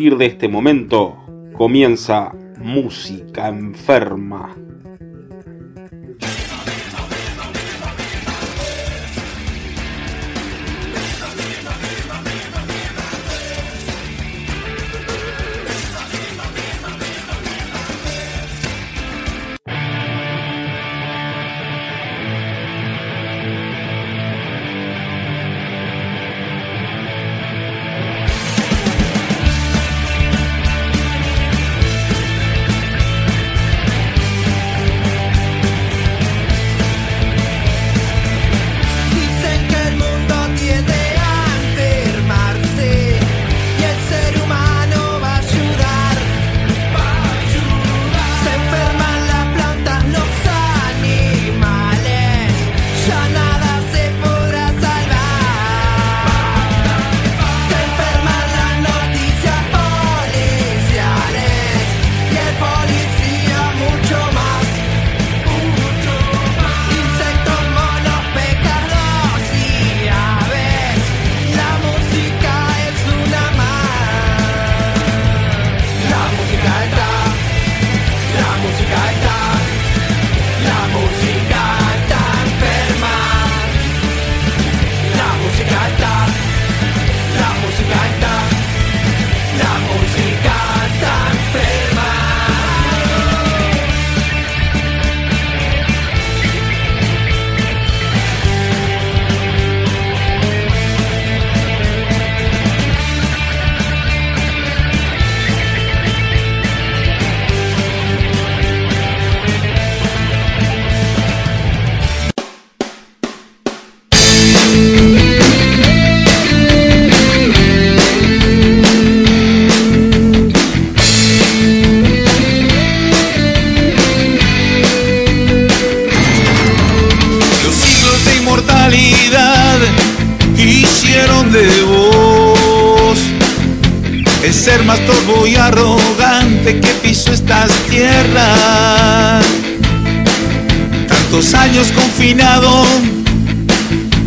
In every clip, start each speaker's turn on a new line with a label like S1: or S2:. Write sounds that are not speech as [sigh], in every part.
S1: partir de este momento comienza Música Enferma.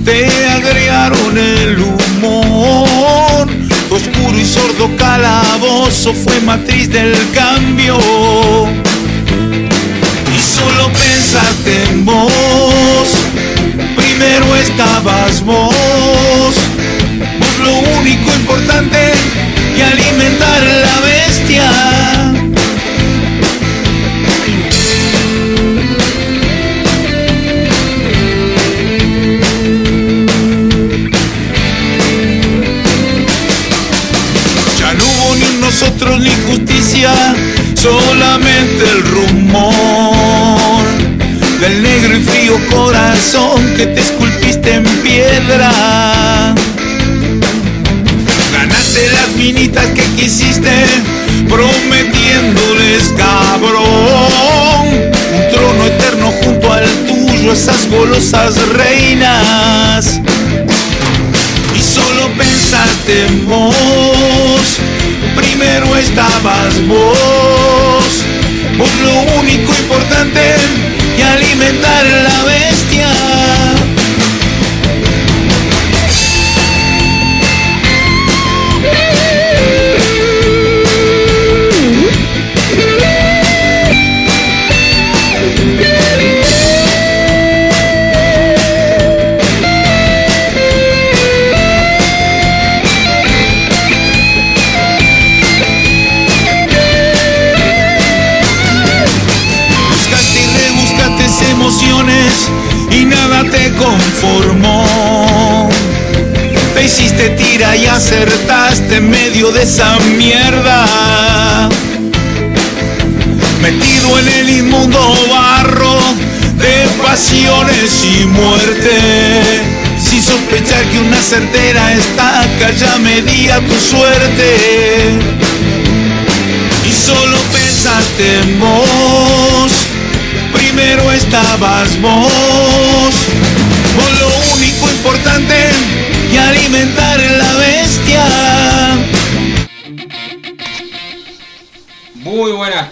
S2: te agregaron
S1: el humor. Tu oscuro y sordo calabozo fue matriz del cambio. Y solo pensaste en vos, primero estabas vos ni justicia, solamente el rumor del negro y frío corazón que te esculpiste en piedra. Ganaste las minitas que quisiste, prometiéndoles cabrón, un trono eterno junto al tuyo, esas golosas reinas. Y solo pensaste en estabas vos. Por lo único importante y alimentar la desertaste en medio de esa mierda. Metido en el inmundo barro de pasiones y muerte. Sin sospechar que una certera estaca ya medía tu suerte. Y solo pensaste en vos. Primero estabas vos. Vos lo único importante y alimentar el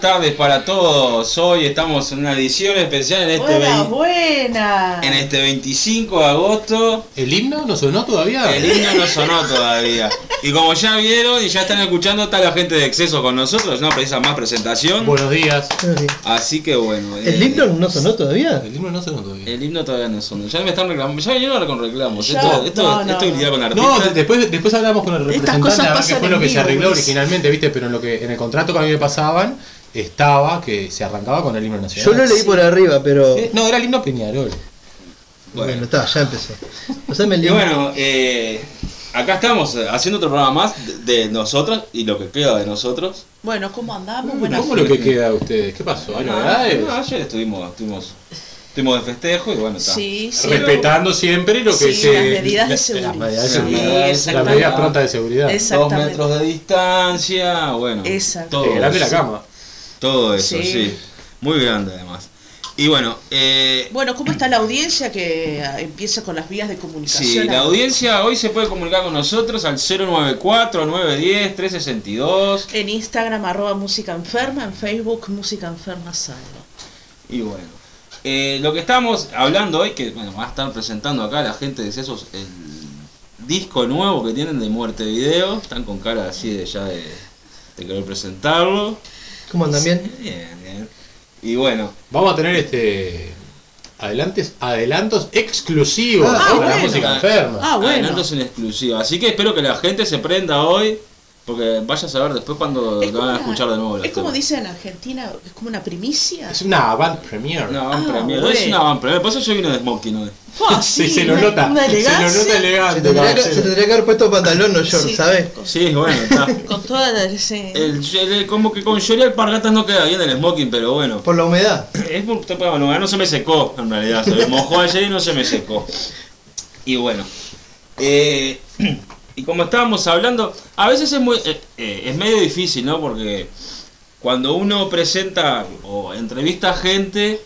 S2: tardes para todos. Hoy estamos en una edición especial en este,
S3: Buena,
S2: vei-
S3: buena.
S2: en este 25 de agosto.
S4: ¿El himno no sonó todavía?
S2: El himno no sonó todavía. Y como ya vieron y ya están escuchando, está la gente de exceso con nosotros, no precisa más presentación.
S4: Buenos días.
S2: Así que bueno. eh,
S5: ¿El himno no sonó todavía?
S4: El himno no sonó todavía.
S2: El himno todavía no sonó. Ya me están reclamando. Ya vinieron con reclamos.
S3: Ya,
S2: esto esto,
S3: no, no,
S2: esto es
S3: no.
S2: lidiar con
S4: No,
S2: artistas.
S4: de- después, después hablamos con el
S3: Estas
S4: representante
S3: cosas
S4: a ver qué fue lo que se arregló
S3: Luis.
S4: originalmente, ¿viste? Pero en lo que en el contrato que a mí me pasaban estaba que se arrancaba con el himno
S5: Yo
S4: nacional.
S5: lo leí por arriba, pero.
S4: Eh, No, era el himno Peñarol.
S5: Bueno,
S2: Bueno.
S5: está, ya empezó. Pasame el
S2: Y
S5: link.
S2: bueno, eh, acá estamos haciendo otro programa más de, de nosotros y lo que queda de nosotros.
S3: Bueno, ¿cómo andamos? Buenas
S4: ¿Cómo lo que queda de ustedes? ¿Qué pasó? ¿Hay
S2: No,
S4: novedades?
S2: no, ayer estuvimos, estuvimos, estuvimos de festejo y bueno, está.
S3: Sí, sí.
S4: Respetando siempre lo que
S3: Sí,
S4: se.
S3: las medidas de seguridad.
S4: Las medidas. Las medidas prontas de seguridad.
S2: Dos metros de distancia, bueno.
S3: Exacto.
S2: Todo,
S4: Eh, grande la cama.
S2: Todo eso,
S3: Sí.
S2: sí. Muy grande además. Y bueno, eh,
S3: Bueno, ¿cómo está la audiencia que ah, empieza con las vías de comunicación?
S2: sí, la audiencia hoy se puede comunicar con nosotros al 094-910-362.
S3: En Instagram, arroba música enferma, en Facebook, música enferma salvo.
S2: Y bueno, eh, lo que estamos hablando hoy, que bueno, va a estar presentando acá la gente de esos el disco nuevo que tienen de Muerte Video. Están con cara así de ya de, de querer presentarlo.
S5: ¿Cómo andan bien?
S2: Bien, bien. Y bueno,
S4: Vamos a tener este. Adelantes, adelantos exclusivos
S5: Ah,
S4: para la música enferma.
S3: Ah, bueno.
S2: adelantos en exclusiva. Así que espero que la gente se prenda hoy, porque vaya a saber después cuando
S3: Es
S2: lo van a escuchar
S3: una-
S2: de nuevo.
S3: Es como
S2: temas.
S3: dicen en Argentina, es como una primicia.
S4: Es una avant premiere.
S2: Una van
S3: Ah,
S2: premier,
S3: bueno.
S2: es una van premier. Por eso yo vine de smoking hoy.
S3: Ah, [laughs]
S4: Sí,
S3: sí,
S4: se lo nota.
S3: Una
S4: Se lo nota
S5: Se
S4: elegante.
S5: tendría, que,
S4: caballero.
S5: se tendría que haber puesto pantalón, no short,
S3: Sí,
S5: ¿sabes?
S3: con-
S2: Sí, bueno, está. [laughs]
S3: Con toda la... sí.
S2: El, el- como que con Yori Alpargatas no queda bien el smoking, pero bueno.
S5: Por la humedad.
S2: Es por- te- bueno, no se me secó, en realidad. Se me mojó ayer y no se me secó. Y bueno. eh, [clears throat] y como estábamos hablando, a veces es muy eh, eh, es medio difícil, ¿no? Porque cuando uno presenta o entrevista a gente,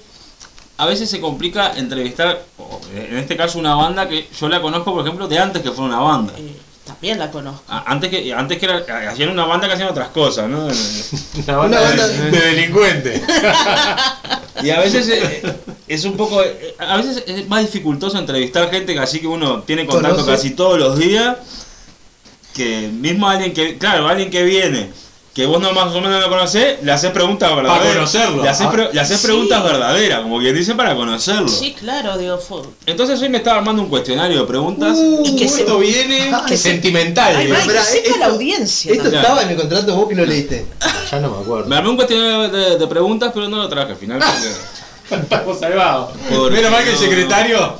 S2: a veces se complica entrevistar, o en este caso una banda que yo la conozco, por ejemplo, de antes que fuera una banda.
S3: Eh, también la conozco.
S2: A- Antes que, antes que era, hacían una banda que hacían otras cosas, ¿no?
S4: Una banda,
S5: Una
S4: de- [laughs]
S5: banda-
S4: de, delincuentes. [laughs]
S2: Y a veces eh, es un poco. eh, A veces es más dificultoso entrevistar gente que así que uno tiene contacto
S5: Conoce.
S2: casi todos los días. Que mismo alguien que. Claro, alguien que viene. Que vos no más o menos lo conocés, le haces preguntas verdaderas.
S4: conocerlo.
S2: Le haces, pre- le haces
S3: Sí.
S2: preguntas verdaderas, como quien dice, para conocerlo.
S3: Sí, claro, digo, fue-
S2: Entonces hoy me estaba armando un cuestionario de preguntas.
S3: Y que se-
S4: Esto viene
S5: que
S3: se-
S4: sentimental.
S3: Ay, ay, que
S5: esto-
S3: la audiencia.
S5: Esto estaba en el contrato vos que lo leíste. [laughs]
S4: Ya no me acuerdo.
S2: Me armé un cuestionario de, de preguntas, pero no lo traje al final porque. [laughs]
S4: Estamos salvados. Menos mal que el secretario.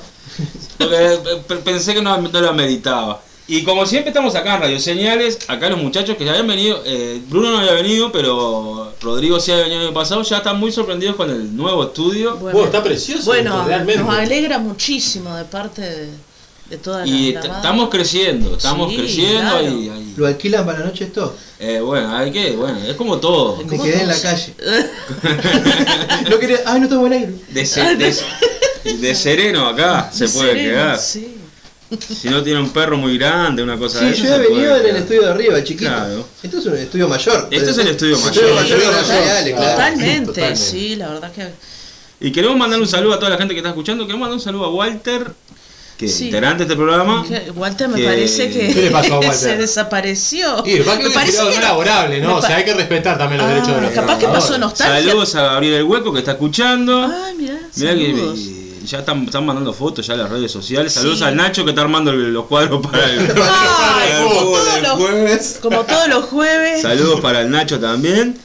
S2: Porque pensé que no, no lo ameritaba. Y como siempre estamos acá en Radio Señales, acá los muchachos que ya habían venido, eh, Bruno no había venido, pero Rodrigo sí había venido el año pasado, ya están muy sorprendidos con el nuevo estudio.
S3: Bueno,
S4: está precioso.
S3: Bueno,
S4: realmente.
S3: nos alegra muchísimo de parte de, de toda la
S2: Y estamos creciendo, estamos
S3: Sí,
S2: creciendo
S3: claro.
S2: y, y-
S5: ¿Lo alquilan para la noche esto?
S2: eh, bueno, hay que, bueno, es como todo.
S5: Me
S3: ¿Cómo
S5: quedé en la calle. [laughs] No quería. Ay, no tomo el aire.
S2: De, se- de- de sereno acá se puede
S3: Sereno,
S2: quedar.
S3: sí. [laughs]
S2: Si no tiene un perro muy grande, una cosa
S5: Sí,
S2: de
S5: yo
S2: puede
S5: venido en el estudio de arriba, chiquito.
S2: Claro.
S5: Esto es un estudio mayor.
S2: Este es el estudio mayor.
S5: Estudio
S4: claro.
S3: Totalmente, [laughs]
S4: totalmente.
S3: sí, la verdad que...
S2: Y queremos mandar un saludo a toda la gente que está escuchando. Queremos mandar un saludo a Walter, que
S3: Sí.
S2: integrante de este programa.
S3: Walter me
S2: que-
S3: parece que
S4: ¿Qué le pasó a [laughs] Walter?
S3: se desapareció.
S4: Y que
S3: me
S4: es
S3: parece
S4: no
S3: que
S4: laborable, ¿no? O sea, hay que respetar también los
S3: Ah,
S4: derechos de los
S3: capaz que pasó nostalgia.
S2: Saludos a Gabriel El Hueco que está escuchando.
S3: Ay, mirá,
S2: Mirá que
S3: saludos.
S2: Ya están, están mandando fotos ya en las redes sociales. Saludos
S3: Sí.
S2: al Nacho que está armando el- los cuadros para el, [laughs]
S3: Ay, [laughs] como todos los-
S2: jueves.
S3: Como todos los jueves.
S2: Saludos para el Nacho también.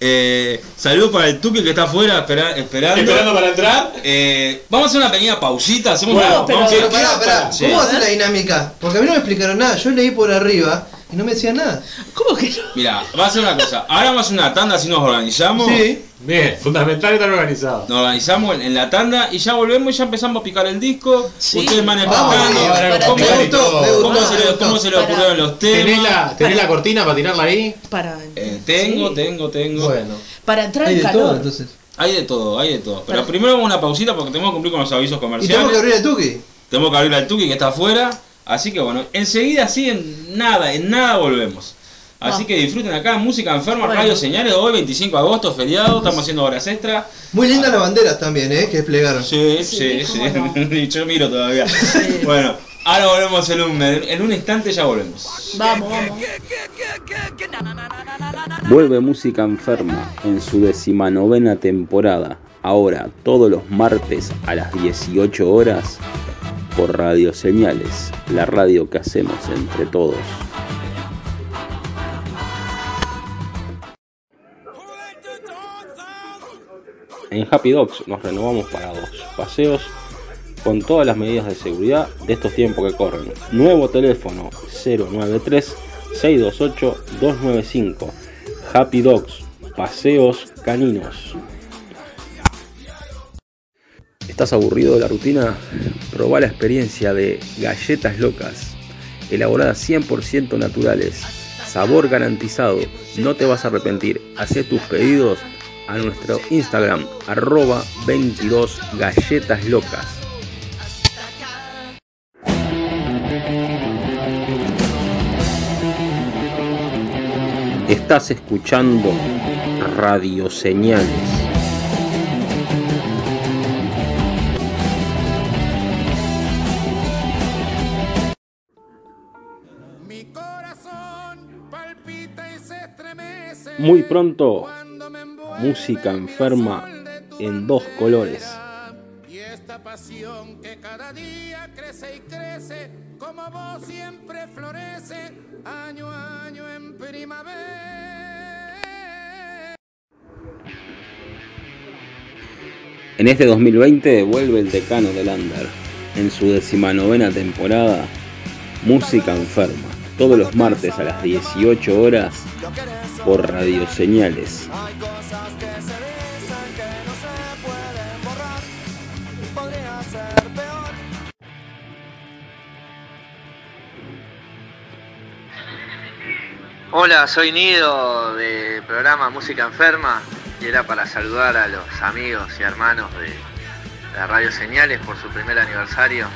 S2: Eh, saludos para el Tuki que está afuera espera- esperando.
S4: Esperando para entrar.
S2: Eh, vamos a hacer una pequeña pausita. Hacemos
S4: Bueno,
S2: una,
S3: pero-
S2: vamos a-
S5: Pero pará, pará.
S2: Sí.
S5: ¿Cómo va a ser la dinámica? Porque a mí no me explicaron nada. Yo leí por arriba y no me decían nada.
S3: ¿Cómo que no?
S2: Mira, va a ser una cosa. Ahora vamos a hacer una tanda si nos organizamos.
S5: Sí.
S4: Bien, fundamental estar organizado.
S2: Nos organizamos en, en la tanda y ya volvemos y ya empezamos a picar el disco.
S3: Sí.
S2: Ustedes van
S5: bien,
S4: para
S2: cómo, cómo
S5: gustó.
S2: cómo se le
S3: Para-
S2: ocurrieron los
S4: ¿Tenés
S2: temas.
S4: la, tenés la cortina para tirarla ahí?
S3: Para,
S2: Eh, tengo,
S3: sí.
S2: tengo, tengo.
S4: Bueno.
S3: para entrar
S5: Hay
S3: en
S5: de
S3: calor.
S5: todo, entonces.
S2: Hay de todo, hay de todo. Pero
S3: Para-
S2: primero vamos a una pausita porque tenemos que cumplir con los avisos
S5: Y
S2: comerciales.
S5: tenemos que abrir el tuki.
S2: Tenemos que abrir al Tuki que está afuera. Así que bueno, enseguida así en nada, en nada volvemos. Así
S3: Ah.
S2: que disfruten acá, Música Enferma,
S3: Bueno.
S2: Radio Señales, hoy 25 de agosto, feriado, estamos haciendo horas extra.
S5: Muy lindas las banderas también, ¿eh? Que desplegaron.
S2: Sí,
S3: Sí,
S2: sí, sí.
S3: no. [laughs]
S2: Yo miro todavía.
S3: Sí. [laughs]
S2: Bueno, ahora volvemos en un, en un instante, ya volvemos.
S3: Vamos, vamos.
S6: Vuelve Música Enferma en su decimanovena temporada, ahora todos los martes a las 18 horas por Radio Señales, la radio que hacemos entre todos. En Happy Dogs nos renovamos para dos paseos con todas las medidas de seguridad de estos tiempos que corren. Nuevo teléfono 093 628 295. Happy Dogs, paseos caninos. ¿Estás aburrido de la rutina? Probá la experiencia de galletas locas, elaboradas 100% naturales, sabor garantizado, no te vas a arrepentir. Hacé tus pedidos a nuestro Instagram, arroba 22 galletas locas. Estás escuchando Radio Señales. Muy pronto, música enferma en dos colores.
S7: Y esta pasión que cada día crece y crece, como vos siempre florece, año a año en primavera.
S6: En este 2020 vuelve el decano del Under. En su decimanovena temporada, Música Enferma. Todos los martes a las 18 horas por Radio Señales.
S8: Hay cosas que se dicen que no se pueden borrar. Podría ser peor.
S9: Hola, soy Nido del programa Música Enferma y era para saludar a los amigos y hermanos de la Radio Señales por su primer aniversario.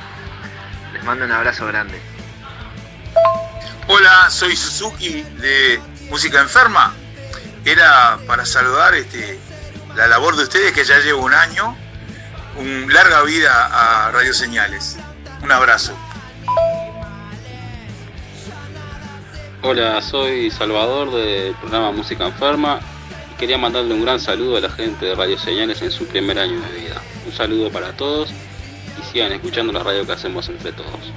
S9: Les mando un abrazo grande.
S10: Hola, soy Suzuki de Música Enferma. Era para saludar este, la labor de ustedes que ya llevo un año. Un larga vida a Radio Señales. Un abrazo.
S6: Hola, soy Salvador del programa Música Enferma. Quería mandarle un gran saludo a la gente de Radio Señales en su primer año de vida. Un saludo para todos y sigan escuchando la radio que hacemos entre todos.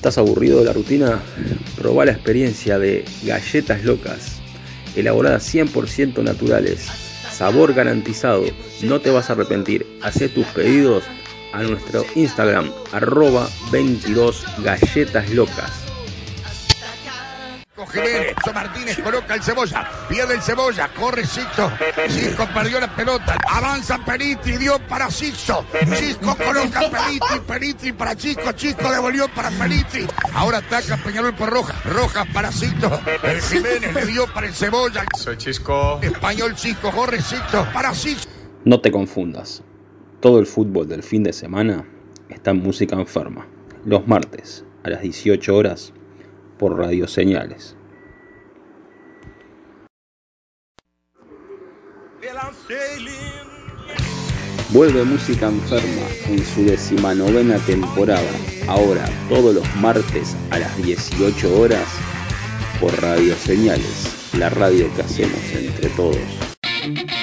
S6: ¿Estás aburrido de la rutina? Probá la experiencia de galletas locas, elaboradas 100% naturales, sabor garantizado, no te vas a arrepentir. Hacé tus pedidos a nuestro Instagram, arroba 22 galletas locas.
S7: Jiménez, [laughs] Martínez coloca el cebolla, pierde el cebolla, corre Sixto, Cisco perdió la pelota, avanza Periti, dio para Sixto, Cisco coloca Periti, Periti para Chico, Chico devolvió para Periti, ahora ataca Peñarol por Roja, Roja para Sixto, el [laughs] Jiménez le dio para el cebolla,
S4: Soy Chisco.
S7: español Chico, corre Sixto, para Sixto.
S6: No te confundas, todo el fútbol del fin de semana está en música enferma, los martes a las 18 horas por Radio Señales. Vuelve Música Enferma en su decimanovena temporada, ahora todos los martes a las 18 horas por Radio Señales, la radio que hacemos entre todos.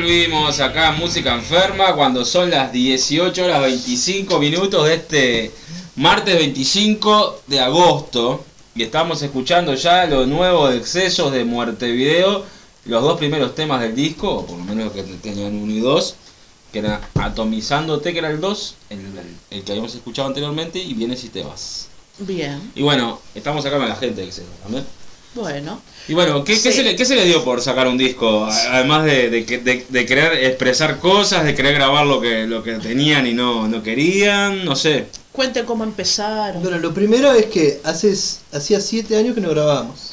S2: Volvimos acá a Música Enferma cuando son las 18 horas 25 minutos de este martes 25 de agosto. Y estamos escuchando ya lo nuevo de Excesos de Muerte Video, los dos primeros temas del disco, o por lo menos que tenían uno y dos, que era Atomizándote, que era el 2, el, el- el que habíamos escuchado anteriormente, y Vienes y te vas.
S3: Bien,
S2: Y bueno, estamos acá con la gente de Excesos también.
S3: Bueno.
S2: Y bueno, ¿qué, qué se le, qué se le dio por sacar un disco? Además de, de, que- de- de querer expresar cosas, de querer grabar lo que, lo que tenían y no, no querían, no sé.
S3: Cuente cómo empezaron.
S5: Bueno, lo primero es que hace, hacía siete años que no grabábamos.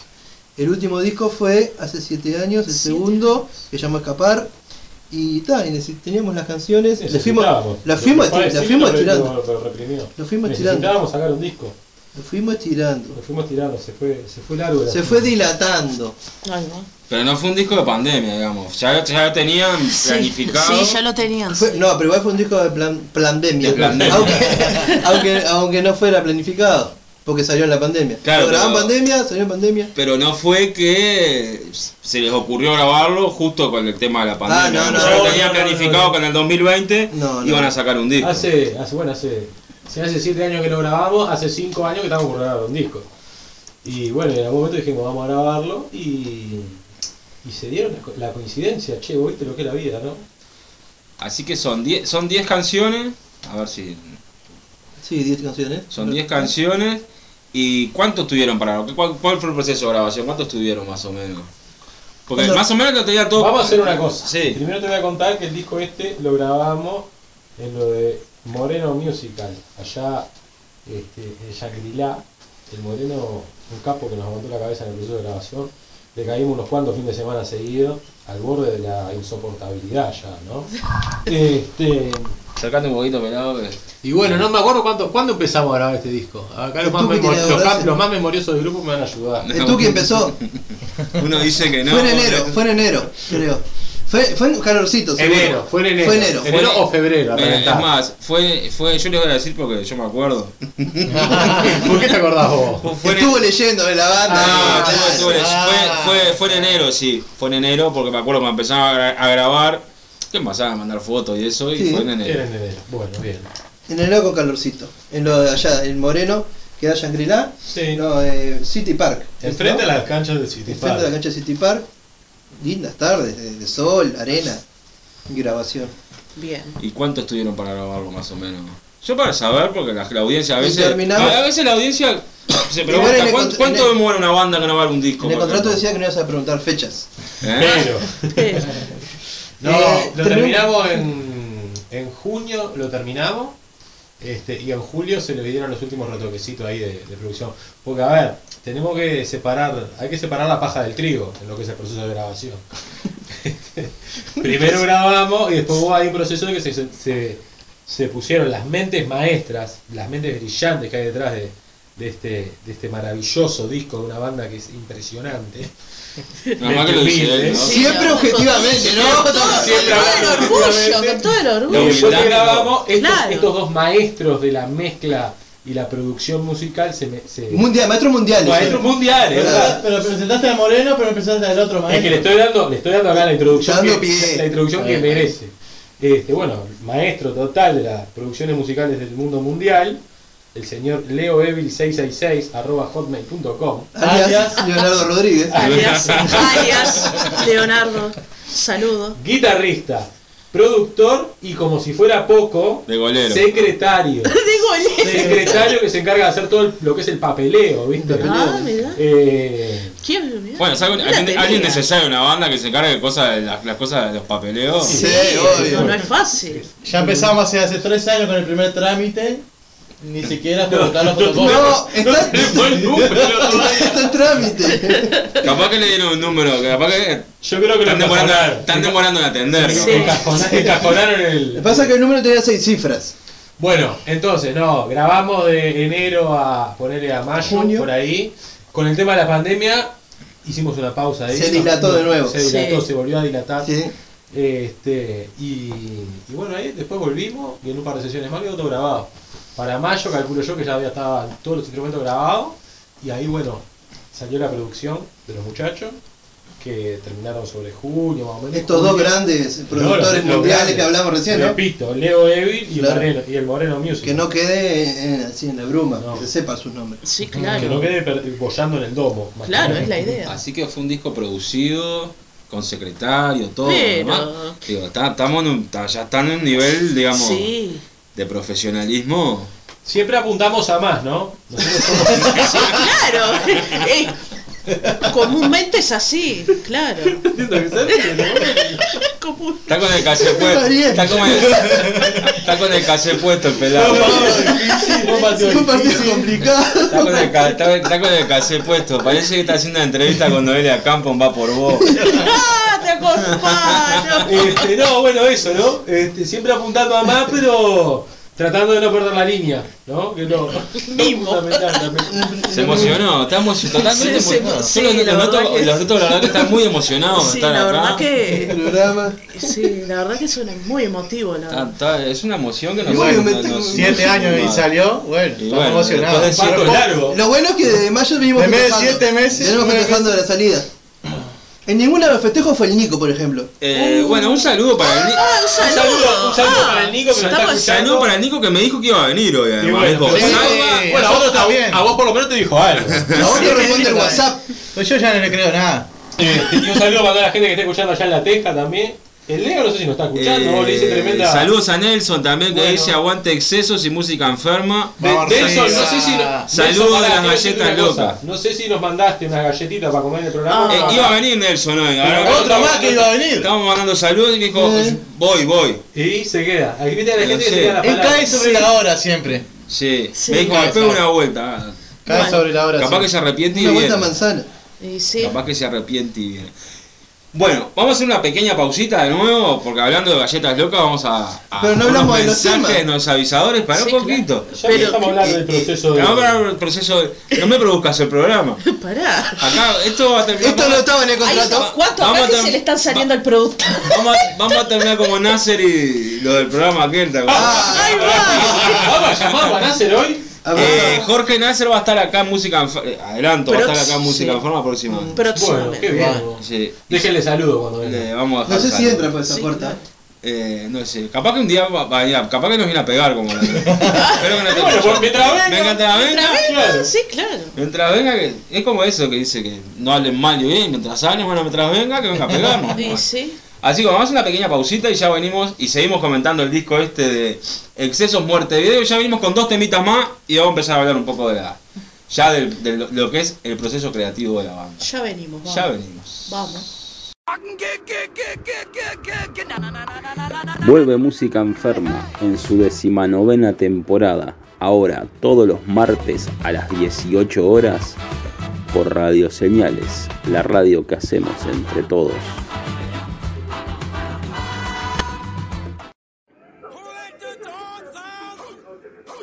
S5: El último disco fue hace siete años, el
S3: Siete.
S5: segundo, que llamó Escapar. Y ta, y teníamos las canciones, las fuimos, las fuimos, estirando.
S11: lo-. Lo
S5: fuimos estirando.
S11: Necesitábamos sacar un disco.
S5: Lo fuimos estirando.
S11: Lo fuimos tirando, se fue, se fue largo.
S5: Se fue dilatando.
S2: Pero no fue un disco de pandemia, digamos. Ya, ya lo tenían planificado.
S3: sí, ya lo tenían.
S5: Fue-
S3: sí.
S5: no, pero igual fue un disco de plan, pandemia.
S2: De pandemia.
S5: Aunque, [laughs] aunque, aunque no fuera planificado. Porque salió en la pandemia.
S2: Claro,
S5: Lo
S2: pero-
S5: pandemia, salió en pandemia.
S2: Pero no fue que se les ocurrió grabarlo justo con el tema de la pandemia.
S5: Ah, no, no,
S2: ya lo
S11: no,
S2: tenían
S11: no, no,
S2: planificado
S11: no.
S2: con el 2020
S5: No, no.
S2: iban a sacar un disco.
S11: Hace, hace, bueno, hace, si hace 7 años que lo grabamos, hace 5 años que estamos por grabar un disco. Y bueno, en algún momento dijimos, vamos a grabarlo y, y se dieron la co- la coincidencia, che, vos viste lo que es la vida, ¿no?
S2: Así que son 10 son 10 canciones. A ver si.
S5: Sí, 10 canciones.
S2: Son 10 canciones. ¿Y cuánto estuvieron para.? ¿Cuál, cuál fue el proceso de grabación? ¿Cuánto estuvieron más o menos? Porque más o menos lo tenía todo.
S11: Vamos a hacer una cosa.
S2: Sí.
S11: Primero te voy a contar que el disco este lo grabamos en lo de Moreno Musical, allá este, en Shangri-La. El Moreno, un capo que nos aguantó la cabeza en el proceso de grabación. Le caímos unos cuantos fines de semana seguidos al borde de la insoportabilidad ya, ¿no? [laughs] Este,
S2: Sacando un poquito pelado. que-
S4: Y bueno, no me acuerdo cuánto, cuándo empezamos a grabar este disco. Acá los
S5: ¿Y
S4: más,
S5: tú qué
S4: memor-
S5: querías
S4: los, cam- los más memoriosos del grupo me van a ayudar.
S5: El Tuki empezó. [laughs]
S2: Uno dice que no.
S5: fue en enero, fue en enero, creo. Fue, fue en calorcito, seguro.
S4: Enero, fue en enero.
S5: Fue enero.
S4: Enero o febrero, a
S2: Mira,
S4: reventar.
S2: es más, fue, fue, yo les voy a decir porque yo me acuerdo. [laughs]
S4: ¿Por qué te acordás vos?
S2: Fue en-
S5: Estuvo leyendo de la banda.
S2: Ah,
S5: claro.
S2: estuve- estuve-
S4: Ah.
S2: fue, fue, fue en enero, sí. Fue en enero porque me acuerdo cuando empezaba a, gra- a grabar. ¿Qué pasaba? A mandar fotos y eso. Y
S5: Sí.
S2: fue en enero.
S11: era en enero. Bueno, bien.
S5: En enero con calorcito. En lo de allá, en Moreno, que da Shangri-La.
S11: Sí.
S5: No, eh, City Park.
S11: Enfrente
S5: ¿no?
S11: a las canchas de City
S5: Enfrente de la
S11: Park.
S5: cancha de City Park. Lindas tardes, de, de sol, arena. y Grabación.
S3: Bien.
S2: ¿Y cuánto estuvieron para grabarlo más o menos? Yo para saber, porque la, la audiencia a veces.
S5: terminamos-
S2: A, a veces la audiencia se pregunta:
S5: en el
S2: ¿cuánto, demora una banda en grabar un disco?
S5: En el contrato decía que no ibas a preguntar fechas.
S2: ¿Eh?
S11: Pero. [laughs] No,
S5: Eh,
S11: lo
S5: terminamos-
S11: terminamos en, en junio, lo terminamos. Este, y en julio se le dieron los últimos retoquecitos ahí de, de producción. Porque, a ver, tenemos que separar, hay que separar la paja del trigo en lo que es el proceso de grabación. [laughs] Primero grabamos y después hubo ahí un proceso de que se, se, se pusieron las mentes maestras, las mentes brillantes que hay detrás de, de este, de este maravilloso disco de una banda que es impresionante. [laughs]
S2: Nada más que lo dice él, ¿no?
S5: Siempre
S3: no.
S5: objetivamente, ¿no?
S3: Con todo,
S11: Siempre
S3: con todo
S11: hablando
S3: el orgullo, con todo el
S11: Y
S3: orgullo.
S11: después que
S2: que
S11: grabamos, estos,
S3: Claro.
S11: estos dos maestros de la mezcla y la producción musical se, me, se
S5: Mundial, maestro mundial.
S11: maestros mundiales, ¿verdad?
S12: Pero presentaste a Moreno, pero presentaste al otro
S11: Es
S12: maestro.
S11: que le estoy dando, le estoy dando acá la introducción,
S5: Dando
S11: que,
S5: pie.
S11: la introducción que merece. Este, bueno, maestro total de las producciones musicales del mundo mundial, el señor leoevil666 arroba hotmail.com.
S5: Alias Leonardo Rodríguez.
S3: Alias, [laughs] alias, Leonardo, saludo.
S11: Guitarrista, productor y como si fuera poco,
S2: De golero.
S11: secretario. [laughs] Secretario que se encarga de hacer todo el- lo que es el papeleo, ¿viste?
S3: Ah, mira.
S11: Eh,
S3: ¿Quién? Mirá.
S2: Bueno, alguien,
S3: tenía.
S2: alguien necesario en una banda que se encargue de cosas, de las, las cosas de los papeleos.
S5: Sí,
S3: No,
S5: obvio.
S3: no es fácil.
S12: Ya empezamos hace, hace tres años con el primer trámite. Ni siquiera colocar los fotocopias.
S5: No, está, [laughs] en trámite.
S2: Capaz que le dieron un número, capaz que
S11: Yo creo que lo
S2: están demorando,
S11: encajonaron.
S2: están demorando en atender.
S3: Sí.
S11: Encajonaron
S5: Lo
S11: el.
S5: que pasa es que el número tenía seis cifras.
S11: Bueno, entonces, no, grabamos de enero a ponerle a mayo,
S5: Junio.
S11: por ahí. Con el tema de la pandemia, hicimos una pausa ahí.
S5: Se dilató de nuevo.
S11: Se dilató,
S3: Sí.
S11: se volvió a dilatar.
S5: Sí.
S11: Este, y, y bueno, ahí después volvimos y en un par de sesiones más quedó todo grabado. Para mayo calculo yo que ya había estado todos los instrumentos grabados y ahí bueno, salió la producción de los muchachos que terminaron sobre junio más o menos.
S5: Estos dos
S11: julio.
S5: grandes productores mundiales
S11: grandes.
S5: que hablamos recién, ¿no?
S11: Repito, Leo Evil y,
S5: Claro.
S11: Moreno, y el Moreno Music.
S5: Que no quede en, así en la bruma,
S11: No.
S5: que se sepa sus nombres.
S3: Sí,
S11: Que no
S3: claro.
S11: quede bollando en el domo. más
S3: Claro, es la idea.
S2: Así que fue un disco producido, con secretario, todo.
S3: Pero-
S2: ¿no? Digo, está- estamos en un- está- ya están en un nivel, digamos,
S3: Sí,
S2: de profesionalismo.
S11: Siempre apuntamos a más, ¿no? Nosotros somos-
S3: sí, claro. [laughs] Eh, comúnmente es así, claro.
S2: Está con el calle [laughs] puesto. Está, con el- está con el calle puesto el pelado.
S12: Un partido
S5: complicado.
S2: Está con el, ca- está- está con el calle puesto. Parece que está haciendo una entrevista con Noelia Campo en Va por Vos. [laughs]
S3: ¡Ah, te acompaño!
S11: Este, no, bueno, eso, ¿no? Este, siempre apuntando a más, pero tratando de no perder la línea, ¿no? Que no. [laughs] También.
S2: Se emocionó, está emo- totalmente
S3: Sí, sí,
S2: emocionado.
S3: sí,
S2: los, noto,
S3: verdad que-
S2: los noto, la verdad que están muy [laughs] emocionados de
S3: Sí,
S2: estar
S3: la
S2: acá.
S3: verdad que.
S5: Programa.
S3: Sí, la verdad que suena muy emotivo, la
S2: Está-
S3: verdad.
S2: está- es una emoción que nos
S5: bueno,
S2: nos-
S12: Siete años y salió. Bueno,
S2: Y
S12: estamos
S2: bueno,
S12: emocionados.
S2: de
S11: largo.
S5: Lo bueno es que de mayo venimos
S12: En vez de
S5: festejando.
S12: siete meses,
S5: Venimos festejando de la salida. En ninguno de los festejos fue el Nico, por ejemplo.
S2: Eh, bueno, un saludo para el Nico.
S3: Ah, un
S11: Un
S3: saludo.
S11: saludo, un saludo
S3: Ah,
S11: para el Nico que está escuchando.
S2: Saludo para el Nico que me dijo que iba a venir hoy, además.
S11: bueno,
S2: vos.
S11: pero-
S12: Sí,
S11: bueno, a vos, a,
S12: también.
S11: a vos por lo menos te dijo algo. [laughs]
S5: A vos te responde el WhatsApp.
S12: Pues yo ya no le creo nada.
S11: Este, y un saludo para toda la gente que está escuchando allá en La Teja también. El Leo no sé si nos está escuchando,
S2: Eh,
S11: le dice tremenda.
S2: Saludos a Nelson también que
S11: Bueno.
S2: dice aguante excesos y música enferma.
S11: De- Nelson, no sé si. no-
S2: Saludos
S11: pará,
S2: las galletas
S11: una
S2: locas.
S11: No sé si nos mandaste unas galletitas para comer en el programa.
S2: Eh, iba a venir Nelson hoy. ahora-
S11: otro más que iba a venir.
S2: Estamos mandando saludos y me dijo, voy, voy.
S11: Y se queda. Aquí viste a la gente que
S2: sé.
S11: se queda la
S12: Él cae sobre la hora siempre.
S2: Sí,
S12: Sí.
S2: me dijo, me pego una vuelta.
S12: Cae
S3: Bueno.
S12: sobre la hora.
S2: Capaz
S12: sí.
S2: que se arrepiente y
S5: Una
S2: viene.
S5: vuelta manzana.
S3: Y sí.
S2: Capaz que se arrepiente y viene. Bueno, vamos a hacer una pequeña pausita de nuevo, porque hablando de galletas locas vamos a, a
S5: Pero no
S2: unos
S5: hablamos de los
S2: mensajes
S5: temas.
S2: de los avisadores para
S3: Sí,
S2: un poquito.
S11: Ya que estamos hablando del proceso de.
S2: Vamos a hablar del proceso de- No me produzcas el programa.
S3: Pará.
S2: Acá, esto va a terminar.
S5: Esto no estaba en el contrato.
S2: Vamos
S3: acá
S2: a
S3: se le están saliendo al producto.
S2: Vamos a, vamos a terminar como Nasser y lo del programa aquel. ¿te acuerdas?
S3: ¡Ahí va!
S11: Vamos a llamarlo a Nasser hoy.
S2: Eh, Jorge Nasser va a estar acá en Música en Forma. Adelanto, va a estar acá en Música en Forma próxima.
S11: Bueno, qué bien.
S2: Sí.
S11: Déjenle saludo cuando venga.
S2: Le vamos a
S5: No sé si entra por esa
S3: Sí,
S5: puerta.
S2: Eh, no sé, capaz que un día va, va a venir, capaz que nos viene a pegar como [laughs] la Espero que no te
S11: Bueno, pues mientras venga.
S2: Venga, mientras venga,
S11: Claro.
S3: Sí, claro.
S2: mientras venga, que es como eso que dice que no hablen mal y bien, mientras hablen, bueno, mientras venga, que venga a pegarnos.
S3: Sí.
S2: Así que vamos a hacer una pequeña pausita y ya venimos y seguimos comentando el disco este de Excesos, Muerte, Video. Ya venimos con dos temitas más y vamos a empezar a hablar un poco de la ya del- de, lo- de lo que es el proceso creativo de la banda.
S3: Ya venimos, vamos.
S2: Ya venimos.
S3: Vamos.
S6: Vuelve Música Enferma en su decimanovena temporada, ahora todos los martes a las 18 horas por Radio Señales, la radio que hacemos entre todos.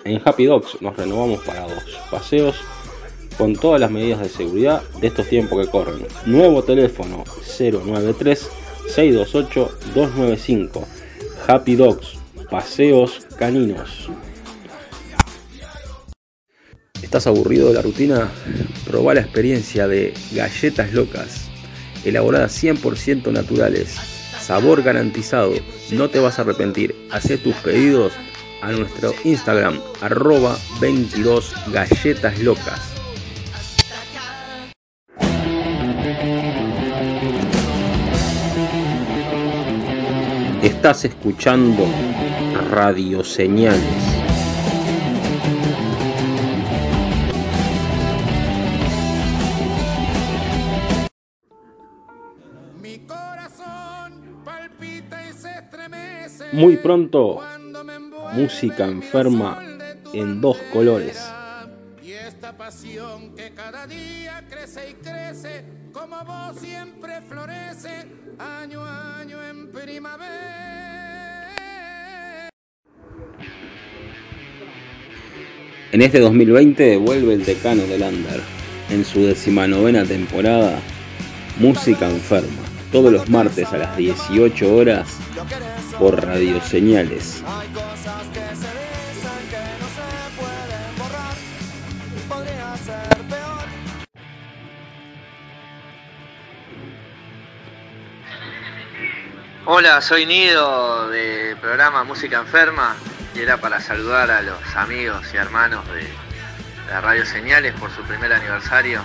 S6: En Happy Dogs nos renovamos para dos paseos con todas las medidas de seguridad de estos tiempos que corren. Nuevo teléfono 093 628 295. Happy Dogs, paseos caninos. ¿Estás aburrido de la rutina? Probá la experiencia de galletas locas, elaboradas 100% naturales, sabor garantizado, no te vas a arrepentir. Hacé tus pedidos a nuestro Instagram, arroba 22 galletas locas. Estás escuchando Radio Señales.
S7: Mi corazón palpita y se estremece.
S6: Muy pronto, música enferma en dos colores.
S7: Y esta pasión que cada día crece y crece, como vos siempre florece, año a año en primavera.
S6: En este 2020 vuelve el decano del Under. En su decimanovena temporada, Música Enferma. Todos los martes a las 18 horas por Radio Señales.
S8: Hay cosas que se dicen que no se pueden borrar. Podría ser peor.
S9: Hola, soy Nido del programa Música Enferma y era para saludar a los amigos y hermanos de la Radio Señales por su primer aniversario.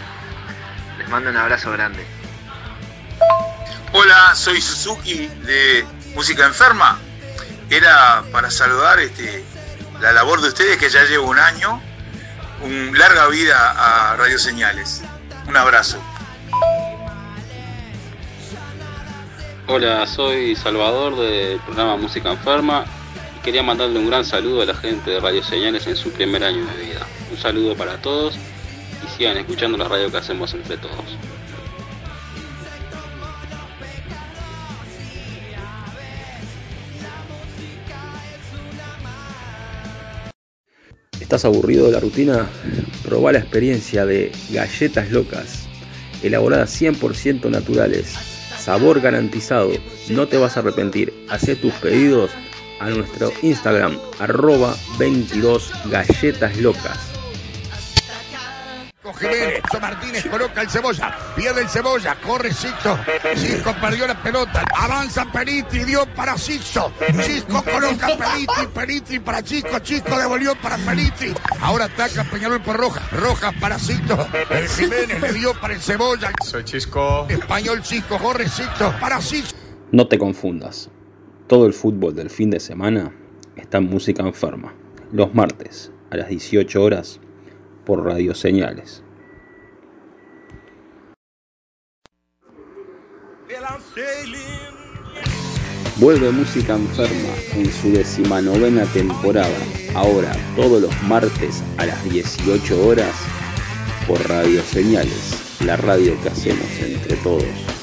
S9: Les mando un abrazo grande.
S10: Hola, soy Suzuki de Música Enferma. Era para saludar este, la labor de ustedes que ya llevo un año. Un larga vida a Radio Señales. Un abrazo.
S6: Hola, soy Salvador del programa Música Enferma y quería mandarle un gran saludo a la gente de Radio Señales en su primer año de vida. Un saludo para todos y sigan escuchando la radio que hacemos entre todos. ¿Estás aburrido de la rutina? Probá la experiencia de galletas locas, elaboradas 100% naturales, sabor garantizado, no te vas a arrepentir. Hacé tus pedidos a nuestro Instagram, arroba 22 galletas locas.
S7: Jiménez, Martínez coloca el cebolla, pierde el cebolla, corre Sixto, Cisco perdió la pelota, avanza Periti, dio para Sixto, Cisco coloca Periti, Periti para Chico, Chico devolvió para Periti, ahora ataca Peñarol por Roja, Roja para Sixto, el Jiménez le dio para el cebolla,
S13: Soy Chisco.
S7: Español Chico, corre Sixto, para Sixto,
S6: No te confundas. Todo el fútbol del fin de semana está en música enferma. Los martes a las 18 horas por Radio Señales. Vuelve Música Enferma en su decimanovena temporada, ahora todos los martes a las 18 horas por Radio Señales, la radio que hacemos entre todos.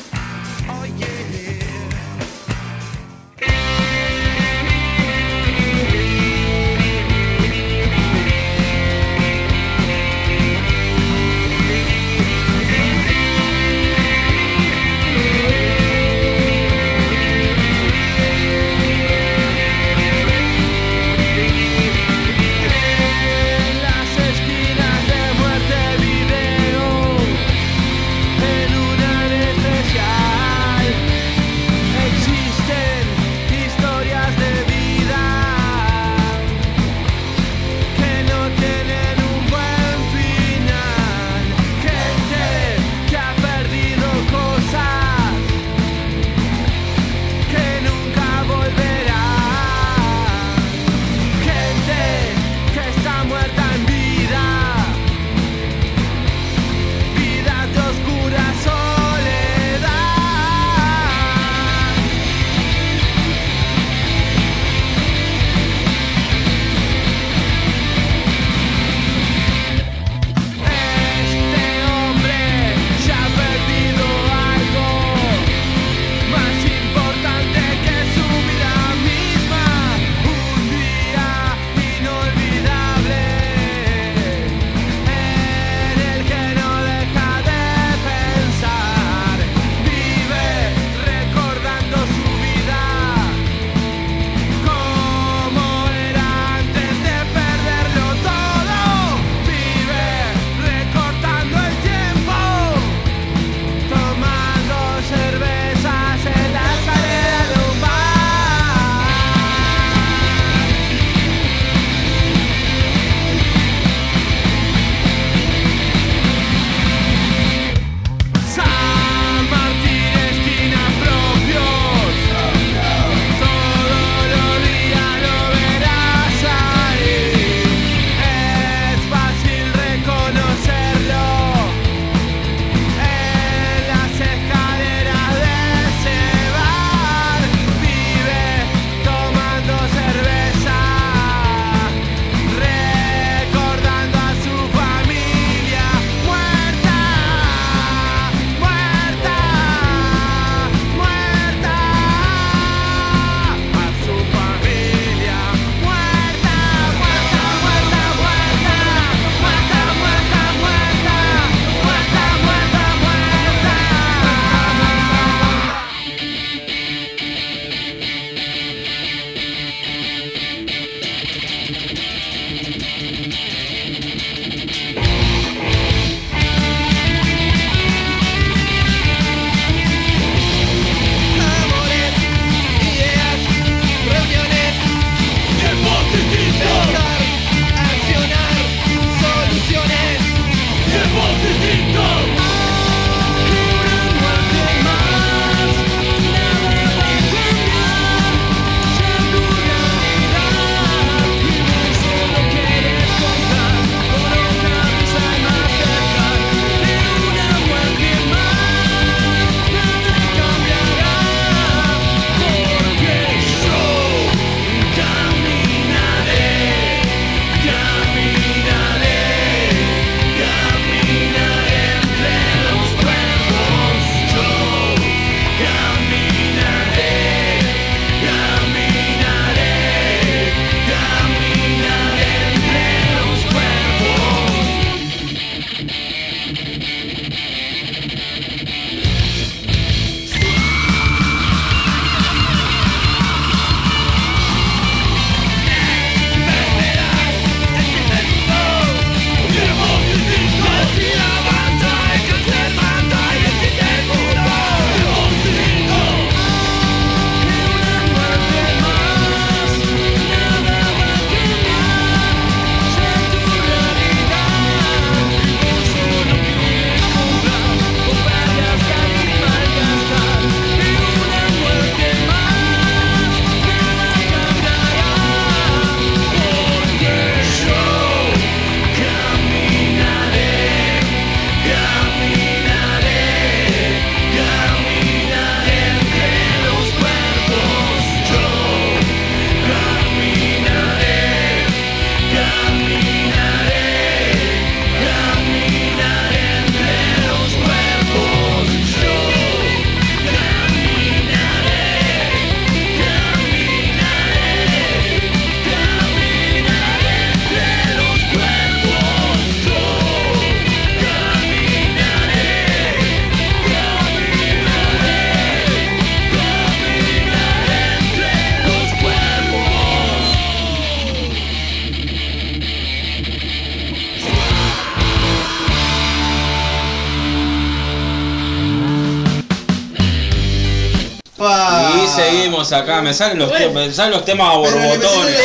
S2: Acá, me salen los,
S3: Bueno.
S2: me salen los temas a borbotones.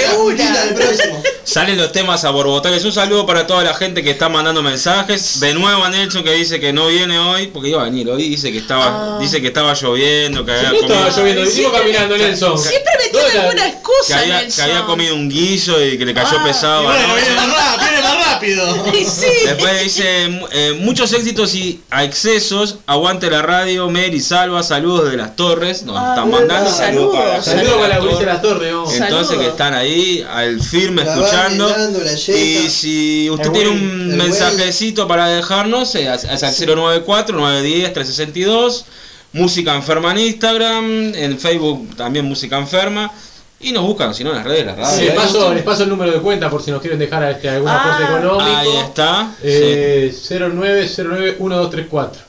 S2: Salen los temas a borbotones. Un saludo para toda la gente que está mandando mensajes. De nuevo a Nelson que dice que no viene hoy, porque iba a venir hoy, dice que estaba,
S3: Ah.
S2: dice que estaba lloviendo, que había
S11: estaba
S2: comido,
S11: lloviendo,
S3: Siempre-
S11: caminando, Nelson.
S3: Siempre me
S11: ¿Dónde
S3: tiene
S11: está?
S3: alguna
S2: que
S3: excusa,
S2: había, que había comido un guiso y que le cayó
S3: Ah.
S2: pesado.
S12: Y bueno,
S2: anoche.
S12: viene más rápido, viene más rápido. [laughs]
S3: Y sí.
S2: Después dice eh, muchos éxitos y a excesos. Aguante la radio, Mary Salva, saludos de las torres. Nos
S3: Ah,
S2: están mandando
S3: saludos.
S2: saludos para la de
S11: para la
S2: Las
S11: de
S2: Torres.
S11: las torres, vamos.
S2: Entonces
S3: Saludos.
S2: que están ahí al firme
S5: La
S2: escuchando. Y si usted
S11: El
S2: tiene
S11: buen-
S2: un mensajecito para dejarnos, eh, es es al 094-910-362. Música Enferma en Instagram, en Facebook también Música Enferma. Y nos buscan, si no, en las redes de la radio.
S11: Sí, les, paso, les paso el número de cuenta por si nos quieren dejar este, algún
S3: Ah.
S11: aporte económico.
S2: Ahí está.
S11: Eh, 09091234.
S2: sí.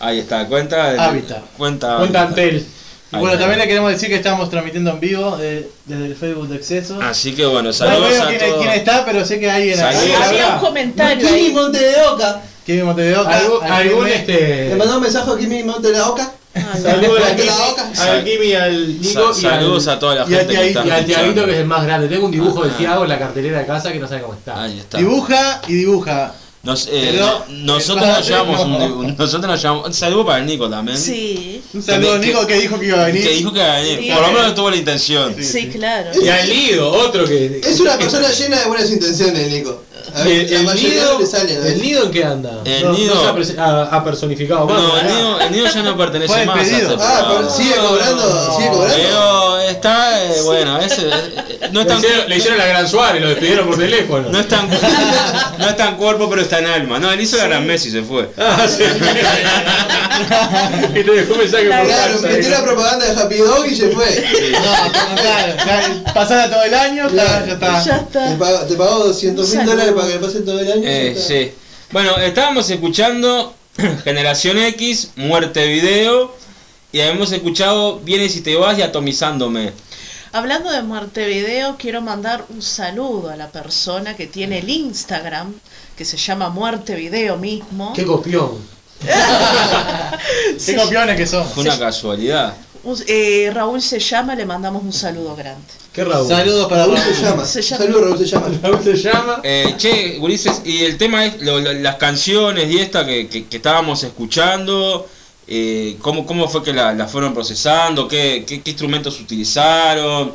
S2: Ahí está, cuenta.
S12: Hábitat.
S2: Cuenta.
S11: Cuenta Antel.
S12: Y
S2: Ahí
S12: bueno,
S2: está.
S12: también le queremos decir que estamos transmitiendo en vivo eh, desde el Facebook de Exceso.
S2: Así que bueno,
S12: no
S2: saludos
S12: veo
S2: a
S12: quién,
S2: todos.
S12: quién está, pero sé que hay en
S3: Había un comentario
S5: Kimi. Monte de Oca.
S12: Kimi Monte de Oca.
S11: Algún,
S12: al
S11: algún, este.
S5: Le mandó un mensaje a Kimi Monte de Oca.
S11: Saludos al Kimi, al Nico
S2: Sa-
S11: y al,
S2: saludos a toda la
S11: y al
S2: gente que está
S11: y al Tiaguito, que es el más grande. Tengo un dibujo
S2: Ah.
S11: del Tiago en la cartelera de casa que no sabe cómo está.
S2: Ahí está.
S12: Dibuja y dibuja.
S2: Nos, eh,
S12: Pero-
S2: nosotros nos llevamos un, un- nosotros nos llevamos un saludo para el Nico también.
S3: Sí,
S12: Un saludo a Nico que dijo que iba a venir.
S2: Que dijo que iba a venir.
S3: Sí.
S2: Por lo menos tuvo la intención.
S3: sí, claro.
S11: Y al Lido, otro que.
S5: Es una persona llena de buenas intenciones, Nico. A ver,
S11: el, nido,
S5: no a
S11: ¿El
S5: veces.
S11: nido en qué anda?
S2: El
S11: no,
S2: nido-
S11: no se ha, personificado.
S2: No, el nido, el nido ya no pertenece más a este
S5: Ah, pero sigue cobrando, sigue cobrando.
S2: Pero está, eh, bueno, ese, eh, no es
S11: Le
S2: tan,
S11: hicieron, le hicieron la gran Suárez, lo despidieron por teléfono.
S2: no es tan, [laughs] no es tan cuerpo, pero está en alma. No, él hizo la gran Messi y se fue. [laughs]
S11: Ah, sí. [laughs] y te dejó un mensaje por
S5: Claro, metió la propaganda de Happy Dog y se fue.
S12: No, claro, claro, pasala todo el año,
S5: Claro.
S12: ya está.
S3: Ya
S5: Te
S3: está.
S5: pagó, te pagó 200 mil dólares para que le pase todo el año.
S2: Eh, sí. Bueno, estábamos escuchando [clears throat] Generación X, Muerte Video. Y habíamos escuchado Vienes y te vas y atomizándome.
S3: Hablando de Montevideo, quiero mandar un saludo a la persona que tiene el Instagram, que se llama Muerte Video mismo.
S11: Qué copión. [laughs]
S12: Qué
S3: Se-
S12: copiones que son.
S2: Fue una casualidad.
S3: un- eh, Raúl se llama, le mandamos un saludo grande.
S11: Qué Raúl.
S12: Saludos para
S5: Raúl
S12: Raúl.
S5: se llama.
S3: Se llama.
S5: Saludos, Raúl se llama. [laughs]
S11: Raúl se llama.
S2: Eh, che, Ulises, y el tema es lo- lo- las canciones y esta que, que- que estábamos escuchando, eh, ¿cómo, ¿cómo fue que la, la fueron procesando? ¿Qué, qué, qué instrumentos utilizaron?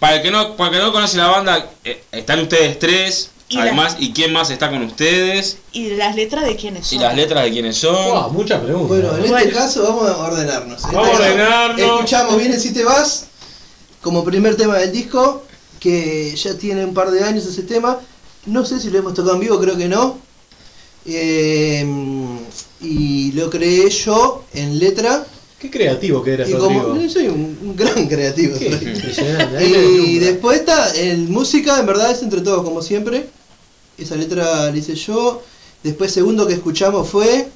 S2: Para el que no, para el que no conoce la banda, eh, están ustedes tres,
S3: Y la-
S2: además, ¿y quién más está con ustedes?
S3: ¿Y las letras de quiénes
S2: ¿Y
S3: son?
S2: las letras de quiénes son?
S11: Wow, mucha pregunta.
S5: Bueno, en
S3: Bueno.
S5: este caso vamos a ordenarnos. En
S11: Vamos
S5: este
S11: a ordenarnos.
S5: Escuchamos Vienes si te vas como primer tema del disco, que ya tiene un par de años ese tema. No sé si lo hemos tocado en vivo, creo que no. Eh, y lo creé yo en letra.
S11: Qué creativo que eras,
S5: Y como
S11: Rodrigo.
S5: soy un, un gran [laughs] creativo.
S11: Qué
S5: soy.
S11: impresionante. Ahí me
S5: Y después está, en música, en verdad es entre todos, como siempre. Esa letra la hice yo. Después, segundo que escuchamos fue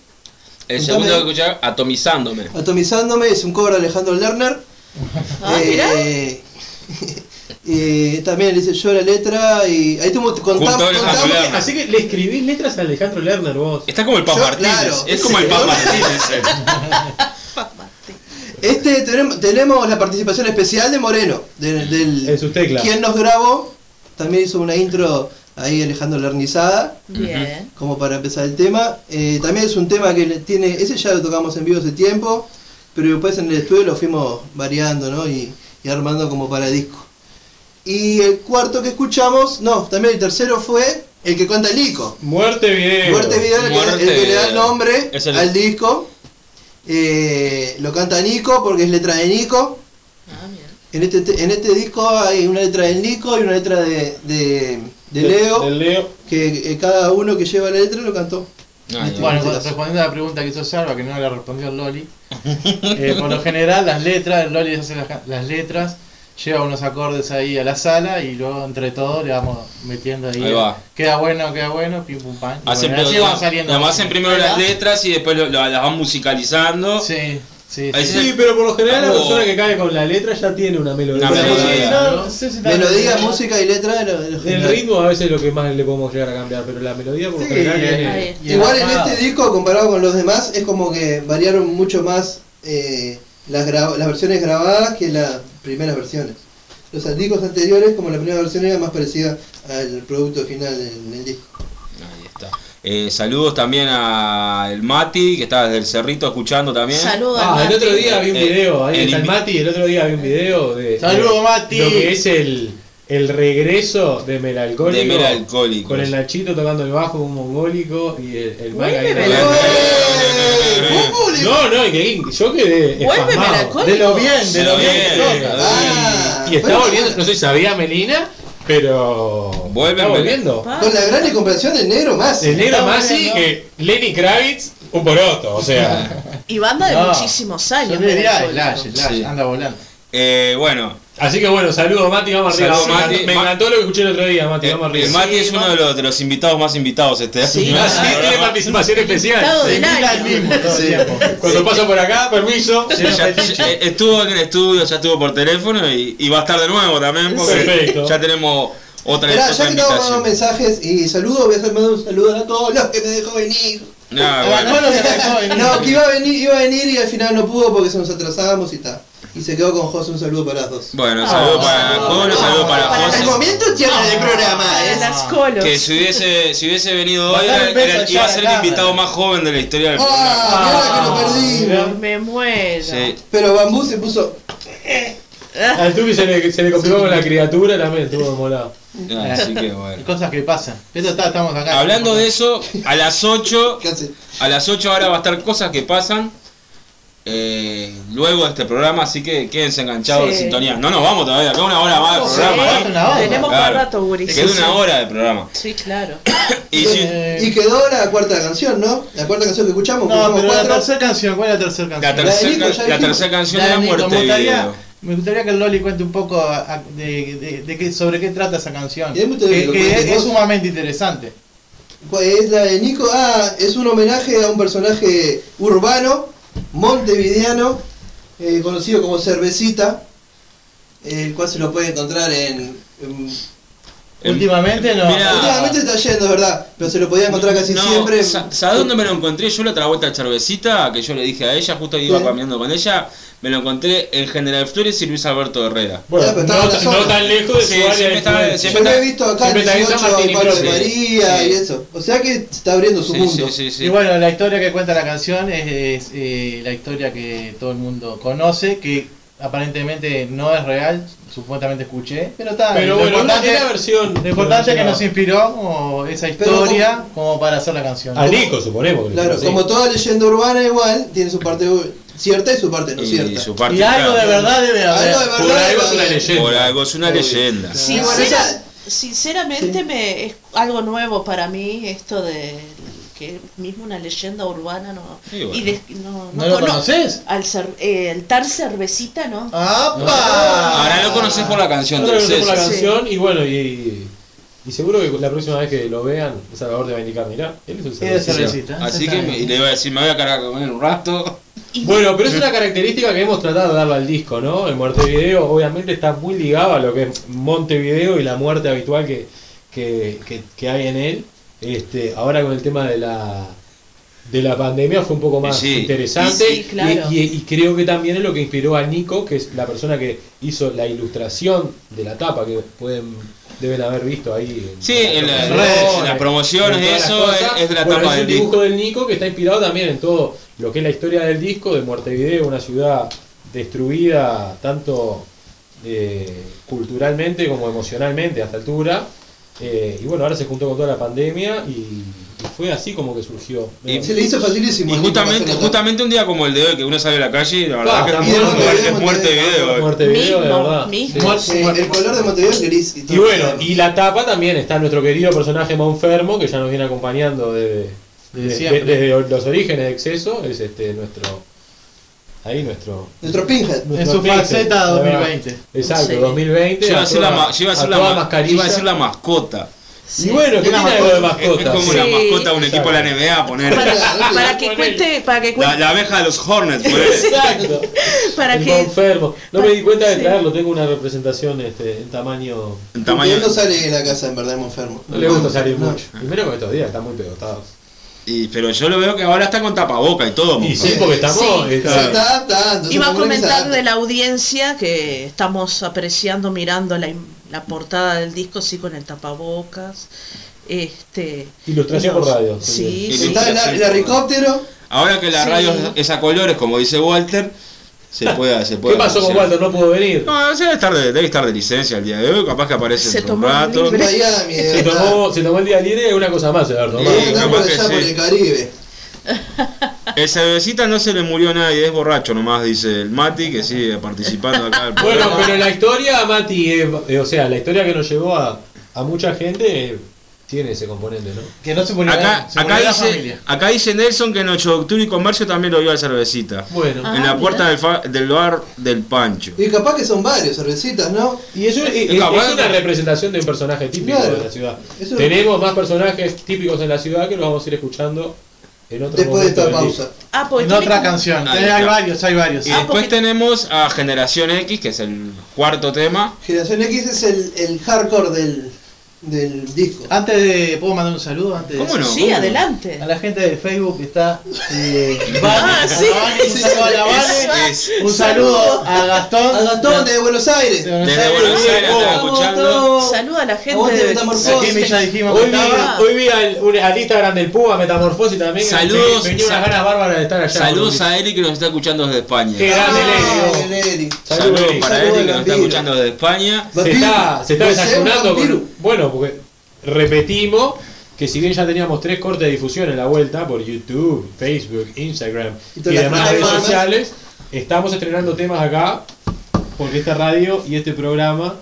S2: el segundo que escuchar, Atomizándome.
S5: Atomizándome, es un cover de Alejandro Lerner.
S3: Ah.
S5: Eh, eh, también le hice yo la letra y ahí tuvo, contamos.
S11: Así que le escribís letras a Alejandro Lerner vos.
S2: Está como el Paz Martínez.
S5: claro,
S2: es como el Paz
S5: ¿no?
S2: Martínez. eh. [laughs]
S5: Este tenemos, tenemos la participación especial de Moreno, de- del
S11: En sus teclas.
S5: quien nos grabó. También hizo una intro ahí Alejandro Lernizada.
S3: Bien.
S5: como para empezar el tema. Eh, también es un tema que tiene, ese ya lo tocamos en vivo hace tiempo, pero después en el estudio lo fuimos variando ¿no? y, y armando como para disco. Y el cuarto que escuchamos, no, también el tercero fue el que cuenta el Nico.
S11: Muerte video.
S5: Fuerte Video, el que,
S2: Muerte
S5: el que le da el nombre
S2: Es el-
S5: al disco. Eh, lo canta Nico porque es letra de Nico.
S3: Ah, bien.
S5: En este, te- en este disco hay una letra de Nico y una letra de, de, de Leo, que eh, cada uno que lleva la letra lo cantó.
S12: Bueno,
S5: En este caso.
S12: respondiendo a la pregunta que hizo Salva, que no le respondió el Loli. eh, por lo general, las letras, el Loli hace las, las letras, lleva unos acordes ahí a la sala y luego entre todos le vamos metiendo ahí.
S2: Ahí va.
S12: Queda bueno, queda bueno, pim pum pam.
S2: Hacen
S12: bueno, así
S2: primero-
S12: van saliendo.
S2: además hacen primero
S12: ¿Verdad?
S2: las letras y después lo- lo- las van musicalizando.
S12: Sí, sí, sí.
S11: pero por lo general la
S2: Oh.
S11: persona que cae con la letra ya tiene una melodía.
S2: Una
S11: Sí,
S2: melodía.
S11: no,
S12: ¿no?
S11: no sé si tal-
S5: Melodía, música y letra de lo, de lo
S11: El ritmo a veces es lo que más le podemos llegar a cambiar, pero la melodía por lo
S12: Sí,
S11: general
S12: eh, y
S5: Igual en este disco, comparado con los demás, es como que variaron mucho más eh, las, las versiones grabadas que la primeras versiones. Los discos anteriores, como la primera versión era más parecida al producto final en el disco.
S2: Ahí está. Eh, saludos también a el Mati, que está desde el Cerrito escuchando también.
S3: Saludos
S11: Ah, el otro día vi un
S2: Eh,
S11: video, ahí
S2: el
S11: está el Mati, el otro día vi un video de,
S12: Saludos, Mati.
S11: lo que es el, el regreso de Melalcohólico.
S2: De Melalcólicos.
S11: Con el Nachito tocando el bajo un mongólico y el, el Mike ahí. No, no, increíble. Yo quedé
S3: Vuelve
S11: espasmado.
S3: Melalcólico.
S12: De lo bien, de lo bien que.
S5: Ah,
S11: Y está
S5: bueno,
S11: volviendo, no sé si sabía Melina, pero
S2: Vuelve
S11: está
S2: Mel-
S11: volviendo.
S5: Con la gran comparación del negro más.
S11: El negro Masi,
S12: volviendo.
S11: que Lenny Kravitz, un poroto, o sea.
S3: Y banda de
S12: No,
S3: muchísimos años.
S12: Yo diría
S3: Melancholy.
S12: Slash, Slash,
S2: Sí.
S12: anda volando.
S2: Eh, bueno,
S11: Así que bueno, saludos Mati, vamos arriba.
S2: Saludos,
S11: me,
S2: Mati.
S11: encantó, me
S2: Ma-
S11: encantó lo que escuché el otro día, Mati,
S2: eh,
S11: vamos arriba.
S2: el Mati
S3: Sí,
S2: es uno de los, de los invitados más invitados este
S3: Sí. [laughs]
S11: Ah, tiene participación especial.
S12: Mismo todo el tiempo.
S11: Cuando paso por acá, permiso.
S2: Ya- ya- eh, estuvo en el estudio, ya estuvo por teléfono y, y va a estar de nuevo también porque
S11: Perfecto.
S2: ya tenemos otra, otra
S5: ya que estamos mandando mensajes y saludos, voy a hacer mandar un saludo a todos los que me dejó venir.
S2: No,
S12: Ah,
S2: bueno. [laughs]
S5: No, que iba a venir, iba a venir y al final no pudo porque se nos atrasábamos y está. Y se quedó con José, un saludo para las dos.
S2: Bueno, saludo para Jolo, saludo para
S3: Para
S2: José.
S5: El momento tierra del programa, ¿eh?
S3: las colos.
S2: Que si hubiese, si hubiese venido hoy, era-
S12: un
S2: era- iba a ser el invitado más joven de la historia del programa.
S5: ¡Ah! Mira que lo perdimos.
S3: Me muero.
S2: Sí.
S5: Pero Bambú se puso.
S11: Al Tubi se le, se le complicó con la criatura también, estuvo molado.
S2: Así que bueno.
S12: Cosas que pasan. Pero está, estamos acá.
S2: Hablando de eso, a las 8,
S5: ¿Qué hace?
S2: a las 8 ahora va a estar cosas que pasan. Eh, luego de este programa, así que quédense enganchados de
S3: Sí.
S2: sintonía. No nos vamos todavía, queda una hora más de
S12: Sí,
S2: programa. ¿eh?
S12: hora.
S3: Tenemos
S2: Claro.
S3: más rato, Guris.
S2: Queda una hora de programa.
S3: Sí, claro. [coughs]
S2: Y si,
S12: Eh,
S5: Y quedó la cuarta canción, ¿no? La cuarta canción que escuchamos.
S12: No, la tercera canción, ¿cuál es la tercera canción?
S2: la
S5: de Nico,
S2: tercera la canción
S12: La
S2: de la
S12: de Nico,
S2: muerte
S12: me gustaría,
S2: video.
S12: me gustaría que el Loli cuente un poco de, de- de qué- sobre qué trata esa canción. Que, es, es sumamente interesante.
S5: ¿Cuál Es la de Nico. Ah, es un homenaje a un personaje urbano, montevideano, eh, conocido como Cervecita, el cual se lo puede encontrar en. en-
S12: Últimamente no.
S5: Últimamente está yendo, es ¿verdad? Pero se lo podía encontrar casi
S2: No,
S5: siempre.
S2: sa- ¿Sabes dónde me lo encontré? Yo la otra vuelta a Cervecita, que yo le dije a ella, justo iba
S5: Sí.
S2: caminando con ella, me lo encontré en General Flores y Luis Alberto Herrera.
S11: Bueno,
S5: pero
S11: no, tan lejos de
S2: Sí,
S11: su área
S2: siempre.
S5: Yo lo he visto acá en
S11: Siempre está ahí San
S5: 18,
S11: Martín y
S5: Pablo de. María
S2: Sí.
S5: y eso. O sea que se está abriendo su
S2: Sí,
S5: mundo.
S2: sí, sí, sí.
S12: Y bueno, la historia que cuenta la canción es, es, eh, la historia que todo el mundo conoce, que aparentemente no es real, supuestamente escuché, pero está.
S11: Pero
S12: lo
S11: bueno,
S12: importante,
S11: la versión.
S12: lo importante es que
S11: no
S12: nos inspiró como esa
S5: Pero
S12: historia como para hacer la canción.
S11: A Nico, suponemos. que
S5: Claro, como toda leyenda urbana igual, tiene su parte cierta y su parte no
S2: Y
S5: cierta.
S2: su parte
S12: Y algo de verdad debe haber.
S5: Algo de
S11: Por
S5: verdad
S11: algo es una leyenda.
S2: Por algo es una leyenda.
S5: Sí.
S3: Sincera-
S5: bueno, esa-
S3: sinceramente me es algo nuevo para mí esto de que mismo una leyenda urbana no
S2: Sí, bueno.
S3: y de- no,
S12: ¿No lo
S3: cono-
S12: conoces?
S3: al cer- eh, el tar cervecita no
S5: ¡Apa!
S2: Ahora lo conoces por la canción
S11: Ahora lo conocemos la.
S3: Sí.
S11: canción y bueno, y, y seguro que la próxima vez que lo vean, Salvador te va a indicar, mirá, él es el
S12: Es
S11: cervecita.
S12: cervecita.
S2: Así que me- le iba a decir, me voy a cargar con él un rato.
S11: Bueno, pero es una característica que hemos tratado de darle al disco, ¿no? El Montevideo obviamente está muy ligado a lo que es Montevideo y la muerte habitual que, que, que- que hay en él. Este, ahora con el tema de la de la pandemia fue un poco más
S2: Sí.
S11: interesante
S3: Sí, claro.
S11: y, y- y creo que también es lo que inspiró a Nico, que es la persona que hizo la ilustración de la tapa, que pueden deben haber visto ahí. en-
S2: Sí, en, la- en las promociones
S11: en las
S2: eso es,
S11: cosas.
S2: es de la
S11: Bueno,
S2: tapa
S11: es
S2: del
S11: un dibujo
S2: disco.
S11: del Nico que está inspirado también en todo lo que es la historia del disco de Montevideo, una ciudad destruida tanto eh, culturalmente como emocionalmente a esta altura. Eh, y bueno, ahora se juntó con toda la pandemia y, y fue así como que surgió.
S2: Y-
S5: Se le hizo facilísimo.
S2: Y justamente, justamente un día como el de hoy, que uno sale a la calle y la verdad
S11: Ah,
S2: que es muerte, es muerte video. eh.
S11: Montevideo, de verdad.
S3: mismo.
S11: Sí.
S12: Muerte,
S5: Sí,
S12: muerte.
S5: el color de Montevideo es gris.
S11: Y
S5: todo.
S11: bueno, y la tapa también está nuestro querido personaje Monfermo, que ya nos viene acompañando desde,
S12: Desde
S11: desde los orígenes de Exceso, es este nuestro ahí nuestro
S5: Nuestro Pinhead.
S12: En
S11: nuestro
S12: su
S11: Pinhead,
S12: faceta
S11: la verdad.
S12: 2020.
S11: Exacto,
S3: Sí.
S11: 2020.
S2: Yo iba a decir la, ma- iba a
S11: a
S2: decir la ma-
S11: mascarilla.
S2: iba a decir la mascota.
S11: Y bueno, ¿qué tiene algo de
S12: mascota.
S2: Es, como
S3: Sí.
S2: una mascota de un equipo de la. NBA, poner [laughs]
S3: para, que cuente para que
S2: la,
S3: cuente
S2: la abeja de los Hornets, poner.
S11: Exacto. [laughs]
S3: para
S11: el
S3: que
S11: Monfermo. No me di cuenta de
S3: Sí.
S11: traerlo, tengo una representación este, en tamaño.
S2: En tamaño.
S5: él no sale de la casa, en verdad, enfermo.
S11: No le gusta salir
S5: No.
S11: mucho. Primero con estos días, están muy pegotados.
S2: Y, pero yo lo veo que ahora está con tapaboca y todo.
S11: Y sí, porque estamos.
S3: Sí.
S11: está-
S5: está.
S3: Iba a comentar de la audiencia que estamos apreciando, mirando la, portada del disco, sí, con el tapabocas. Este,
S11: Ilustración
S3: nos-
S11: por radio.
S3: Sí,
S2: Y
S3: sí.
S5: Está el, el helicóptero.
S2: Ahora que la
S3: Sí.
S2: radio es a colores, como dice Walter, se puede, se puede
S11: ¿Qué pasó con. Walter? No pudo venir.
S2: No, debe estar, de, debe estar de licencia el día de hoy, capaz que aparece
S3: Se
S2: un
S3: tomó un
S2: rato.
S5: de
S11: Se tomó, se tomó el día libre y una cosa más, Eduardo.
S2: Sí.
S11: más.
S5: Está
S2: capaz
S5: por
S2: que
S5: allá
S2: sí.
S5: por el Caribe. [laughs]
S2: El cervecita no se le murió a nadie, es borracho nomás, dice el Mati, que sigue participando acá del
S11: Bueno, pero la historia, Mati, eh, eh, o sea, la historia que nos llevó a, a mucha gente eh, tiene ese componente, ¿no?
S12: Que no se murió
S2: Acá,
S12: se
S2: acá,
S12: murió la
S2: dice,
S12: familia.
S2: acá dice Nelson que en 8 de octubre y comercio también lo vio al cervecita.
S11: Bueno.
S3: Ah,
S2: en la
S3: mira.
S2: puerta del, fa- del bar del Pancho.
S5: Y capaz que son varios cervecitas, ¿no?
S11: Y eso es, es-
S2: Es capaz
S11: es una representación de un personaje típico
S5: Claro.
S11: de la ciudad. Tenemos más personajes típicos en la ciudad que los vamos a ir escuchando en otro
S5: Después de esta pausa.
S3: Ah,
S12: En otra
S3: como-
S12: canción.
S2: Ahí
S12: hay varios, hay varios.
S2: Y
S3: Ah,
S2: después
S3: porque-
S2: tenemos a Generación X, que es el cuarto tema.
S5: Generación X es el, el hardcore del, del disco.
S12: Antes de. ¿Puedo mandar un saludo? Antes de
S2: ¿Cómo no?
S3: Sí,
S2: ¿Cómo no?
S3: adelante.
S12: A la gente de Facebook que está. Eh, [laughs]
S3: Ah, sí.
S12: Un saludo a la Vane.
S2: Es-
S12: Un saludo a Gastón.
S5: A Gastón de Buenos Aires.
S12: de Buenos
S2: Desde
S12: Aires.
S2: Buenos Aires están escuchando.
S3: Saluda a la gente de
S5: Metamorfosis.
S12: Ya dijimos que
S11: Hoy vi,
S12: estaba.
S11: hoy vi al, un- al Instagram del Puma Metamorfosis también.
S2: Saludos,
S11: Me, me unas ganas bárbaras de estar allá.
S2: Saludos a Eli que nos está escuchando desde España.
S11: Qué grande,
S5: Ah.
S2: Saludos para Eli que nos está escuchando desde España.
S11: Se está, se está desayunando con. Bueno, porque repetimos que si bien ya teníamos tres cortes de difusión en la vuelta por YouTube, Facebook, Instagram
S5: Y
S11: demás redes sociales, estamos estrenando temas acá porque esta radio y este programa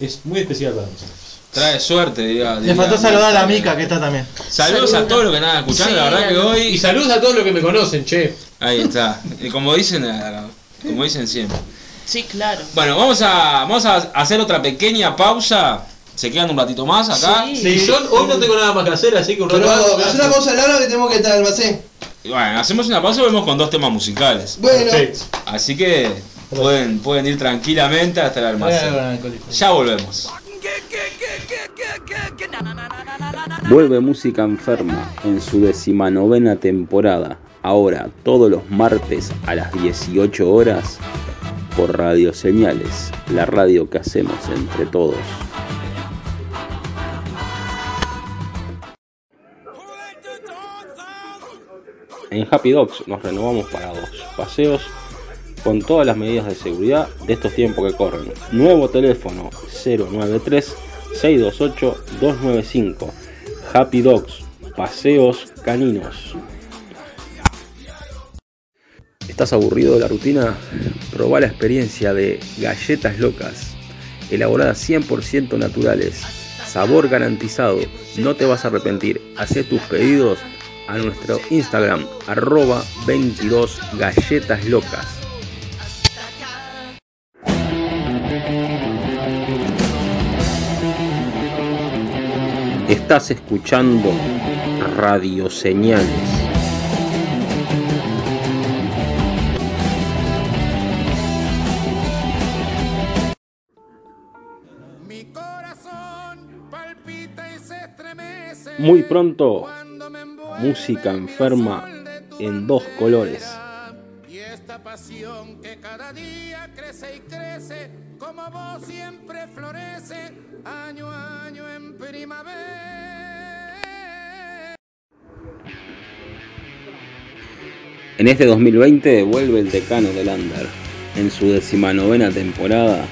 S11: es muy especial para nosotros.
S2: Trae suerte, diga.
S12: Le faltó saludar a la Mica que está también.
S2: Saludos a todos los que están escuchando.
S3: Sí,
S2: la verdad que
S3: a-
S2: hoy.
S11: Y saludos a todos los que me conocen, che.
S2: Ahí está. Y como dicen, eh, como dicen siempre.
S3: Sí, claro.
S2: Bueno, vamos a, vamos a hacer otra pequeña pausa. Se quedan un ratito más acá.
S3: Sí.
S11: Y yo hoy no tengo nada más que hacer, así que un
S5: Pero
S11: rato más.
S5: es una pausa larga que tenemos que estar al almacén.
S2: Bueno, hacemos una pausa y volvemos con dos temas musicales.
S5: Bueno,
S11: Perfecto.
S2: Así que pueden, pueden ir tranquilamente hasta el almacén. Ya volvemos.
S6: Vuelve Música Enferma en su decimanovena temporada, ahora todos los martes a las 18 horas por Radio Señales, la radio que hacemos entre todos. En Happy Dogs nos renovamos para dos paseos con todas las medidas de seguridad de estos tiempos que corren. Nuevo teléfono 093 628 295. Happy Dogs, paseos caninos. ¿Estás aburrido de la rutina? Probá la experiencia de galletas locas, elaboradas 100% naturales, sabor garantizado, no te vas a arrepentir. Hacé tus pedidos a nuestro Instagram, arroba 22 galletas locas. Estás escuchando Radio Señales.
S7: Mi corazón palpita y se estremece.
S6: Muy pronto, música enferma
S7: de
S6: en dos colores.
S7: Y esta pasión que cada día crece y crece, como vos siempre florece, año a año en primavera.
S6: En este 2020 vuelve el decano del Under. En su decimanovena temporada,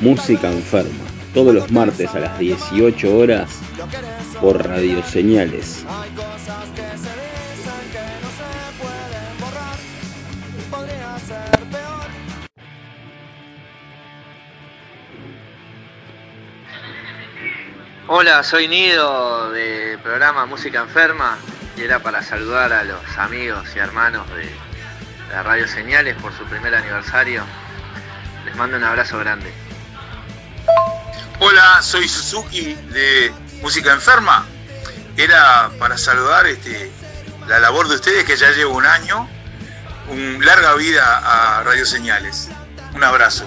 S6: Música Enferma. Todos los martes a las 18 horas por Radio Señales.
S8: Hay cosas que se dicen que no se pueden borrar. Podría ser peor.
S9: Hola, soy Nido del programa Música Enferma y era para saludar a los amigos y hermanos de la Radio Señales por su primer aniversario. Les mando un abrazo grande.
S10: Hola, soy Suzuki de Música Enferma. Era para saludar este, la labor de ustedes que ya llevo un año. Un larga vida a Radio Señales. Un abrazo.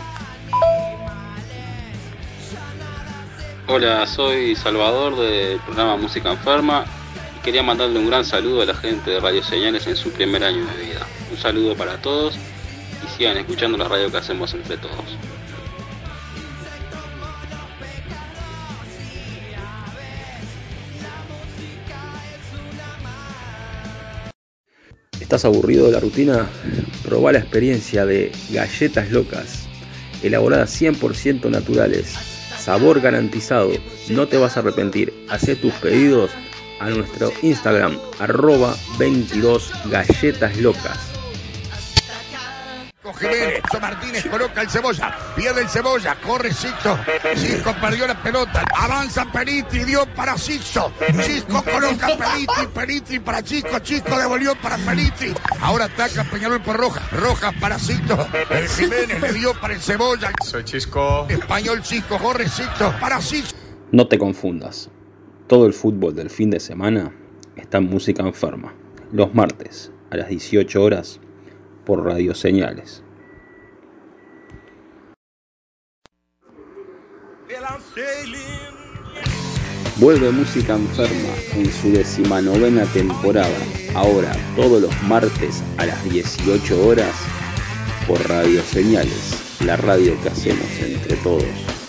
S6: Hola, soy Salvador del programa Música Enferma quería mandarle un gran saludo a la gente de Radio Señales en su primer año de vida. Un saludo para todos y sigan escuchando la radio que hacemos entre todos. ¿Estás aburrido de la rutina? Probá la experiencia de galletas locas, elaboradas 100% naturales, sabor garantizado, no te vas a arrepentir. Haz tus pedidos a nuestro Instagram, arroba 22 galletas locas.
S7: Jiménez, Martínez coloca el cebolla, pierde el cebolla, corre Sixto, Cisco perdió la pelota, avanza Peritri, dio para Sixto, Cisco coloca Peritri, Peritri para Chico, Chico devolvió para Peritri, ahora ataca Peñarol por Roja, Roja para Sixto, el Jiménez le dio para el cebolla,
S13: Soy Chisco.
S7: Español Chico, corre Sixto, para Sixto.
S6: No te confundas, todo el fútbol del fin de semana está en música enferma, los martes a las 18 horas por Radio Señales. Vuelve Música Enferma en su decimanovena temporada, ahora todos los martes a las 18 horas por Radio Señales, la radio que hacemos entre todos.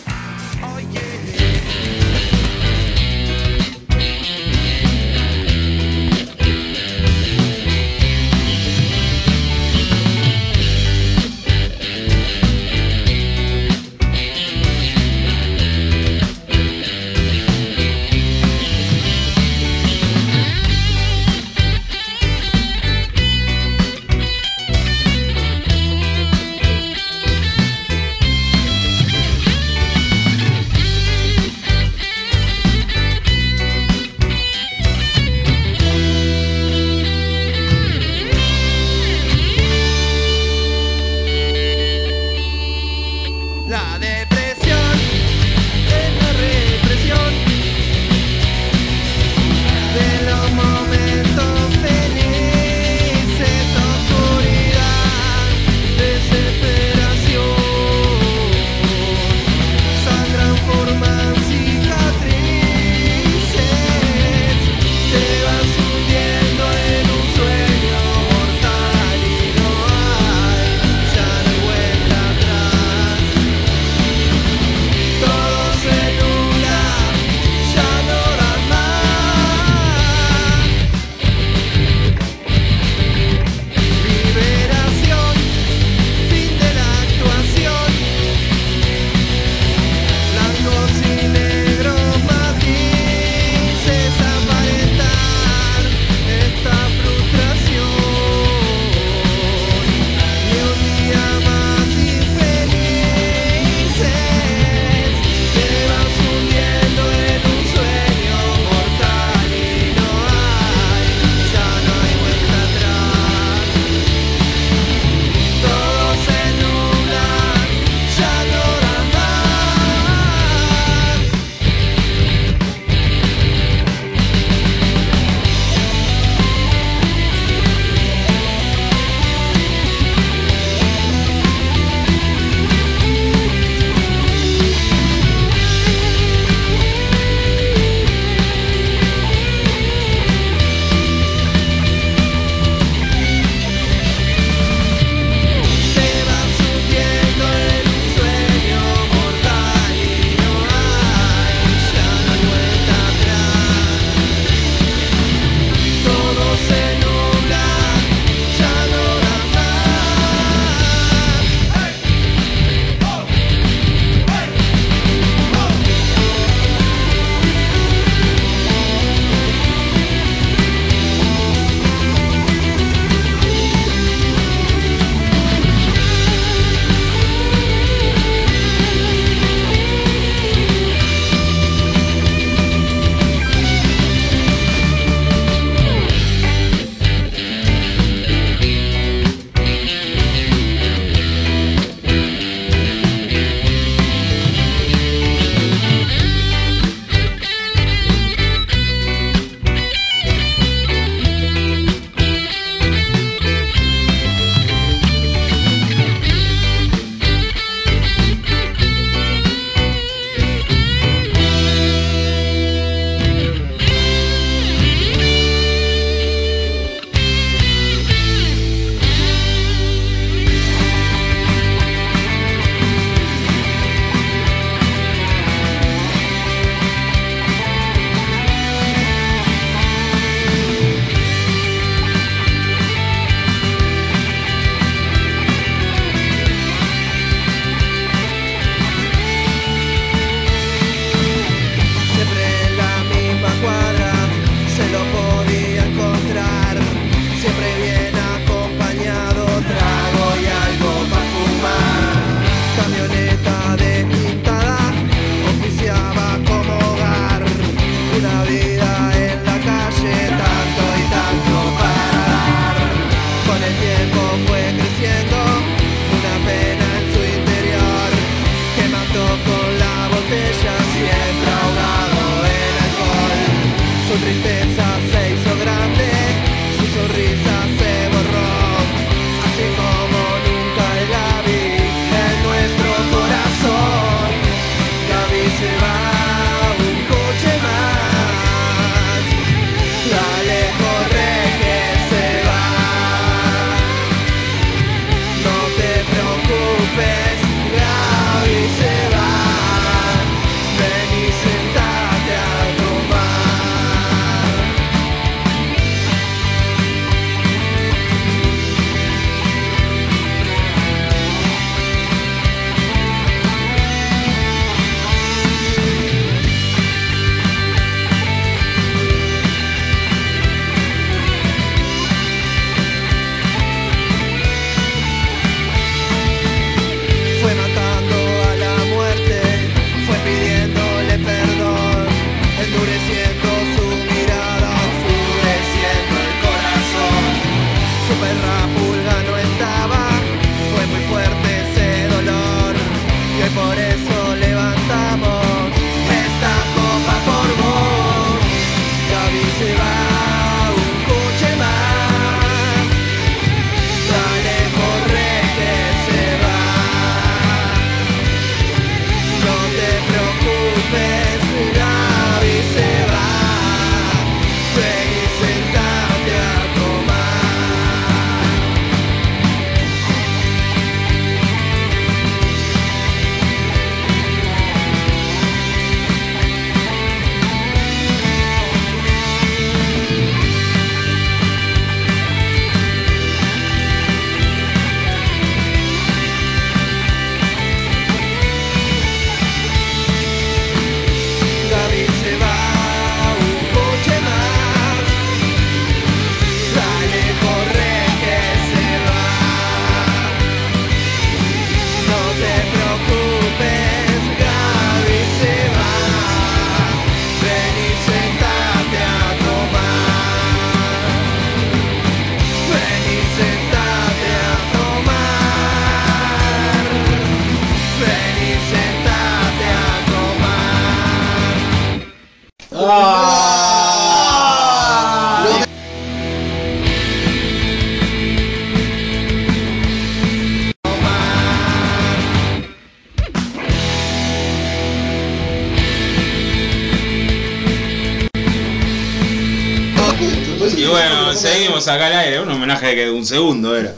S2: Bueno, seguimos acá al aire, un homenaje de un segundo era.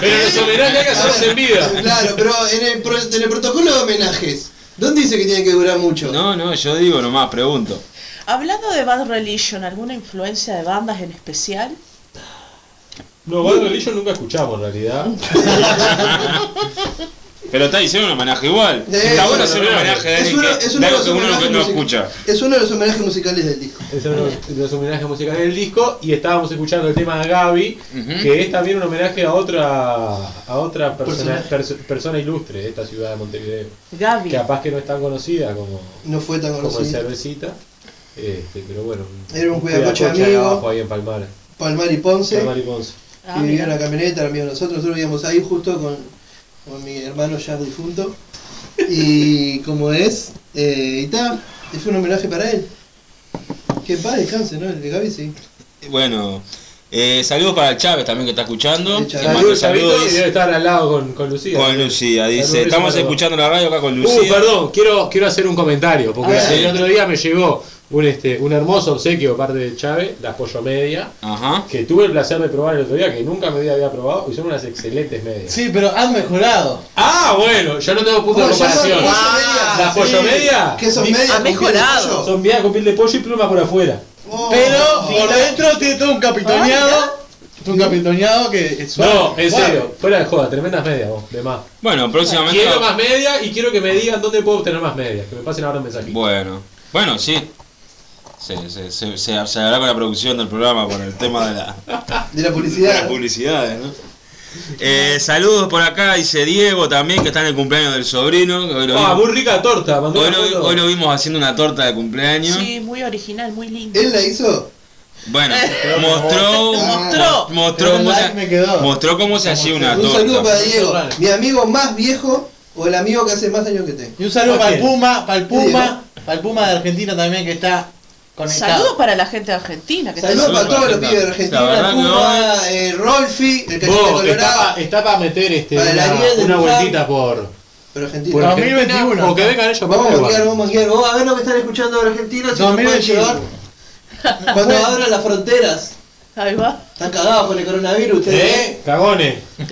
S11: Pero los homenajes acá se en vida.
S5: Claro, pero en el, pro- en el protocolo de homenajes, ¿dónde dice que tiene que durar mucho?
S2: No, no, yo digo nomás, pregunto.
S3: Hablando de Bad Religion, ¿alguna influencia de bandas en especial?
S11: No, Bad Religion nunca escuchamos en realidad. [laughs]
S2: Pero está diciendo un homenaje igual.
S5: Eh,
S2: Está bueno
S5: es
S2: hacer un
S5: uno-
S2: homenaje de
S5: es
S2: alguien
S5: uno-
S2: que,
S5: es uno
S2: de algo
S5: los
S2: que uno no,
S5: homenajes
S2: no
S5: music-
S2: escucha.
S5: Es uno de los homenajes musicales del disco.
S11: Es uno de los homenajes musicales del disco y estábamos escuchando el tema de Gaby, que es también un homenaje a otra a otra persona,
S5: Personaje.
S11: perso- persona ilustre de esta ciudad de Montevideo.
S3: Gaby.
S11: Que capaz que no es tan conocida como,
S5: No fue tan
S11: como el
S5: conocido.
S11: Cervecita, este, pero bueno.
S5: Era un cuidacoche amigo.
S11: abajo ahí en Palmar.
S5: Palmar y Ponce.
S11: Palmar y Ponce.
S3: Ah,
S5: que vivía en la camioneta, era amigo de nosotros, nosotros vivíamos ahí justo con, con mi hermano ya difunto. Y como es, eh, y y fue un homenaje para él. Que en paz descanse, ¿no? El de Gaby sí.
S2: Bueno, eh, saludos para el Chávez también que está escuchando.
S5: Sí,
S11: Saludos,
S2: saludos,
S11: y debe estar al lado con, con Lucía.
S2: Con Lucía, dice,
S11: Saludos,
S2: estamos escuchando la radio acá con
S11: Uh,
S2: Lucía.
S11: perdón, quiero, quiero hacer un comentario, porque el otro día me llegó un, este, un hermoso obsequio de parte de Chávez, las pollo media,
S2: Ajá.
S11: que tuve el placer de probar el otro día, que nunca me había probado, y son unas excelentes medias.
S12: Sí, pero han mejorado.
S11: Ah, bueno, yo no tengo punto de comparación. Ah. ¿Las pollo
S12: Sí.
S11: media?
S5: ¿Qué son medias?
S3: ha
S5: con piel de
S3: mejorado.
S11: Son medias con piel de pollo y pluma por afuera.
S5: Oh,
S12: Pero
S5: mira.
S12: por dentro tiene todo un capitoneado. un capitoneado que es suave.
S11: No, en serio, fuera de joda, tremendas medias vos, de más.
S2: Bueno, próximamente.
S11: Quiero más medias y quiero que me digan dónde puedo obtener más medias, que me pasen ahora un mensajito.
S2: Bueno, bueno, sí. Se, se, se, se, se hablará con la producción del programa por el tema de la,
S5: De la
S2: de
S5: publicidad.
S2: las publicidades, ¿no? Eh, saludos por acá, dice Diego también, que está en el cumpleaños del sobrino. que Hoy lo,
S11: Ah,
S2: vimos,
S11: muy rica torta, mandó
S2: hoy lo- hoy lo vimos haciendo una torta de cumpleaños.
S3: Sí, muy original, muy lindo.
S5: ¿Él la hizo?
S2: Bueno, mostró,
S3: Mostró.
S2: mostró,
S12: Pero
S2: cómo se,
S12: quedó.
S2: mostró cómo se hacía una
S5: Un saludo para
S2: torta.
S5: Diego, mi amigo más viejo o el amigo que hace más años que tengo.
S12: Y un saludo
S11: ¿A
S12: para el? Puma, para el. Puma, para el Puma de Argentina también que está conectado.
S3: Saludos para la gente de Argentina. Que
S5: Saludos para todos los pibes de
S2: La
S5: Argentina,
S2: verdad que
S5: Cuba, eh, Rolfi, el cachete
S11: Vos,
S5: colorado.
S11: está, está para meter este,
S5: Para
S11: una, una vueltita por,
S5: Pero Argentina.
S11: por Argentina,
S12: 2021.
S11: O que vengan ellos
S5: Vamos a
S11: por Uruguay.
S5: vamos a. Vos, a ver lo que están escuchando de Argentina, si nos pueden
S12: 2021.
S5: llevar. Cuando [laughs] abran las fronteras.
S3: Ahí va.
S5: Están cagados con el coronavirus ustedes.
S11: ¿Eh? Cagones. [laughs]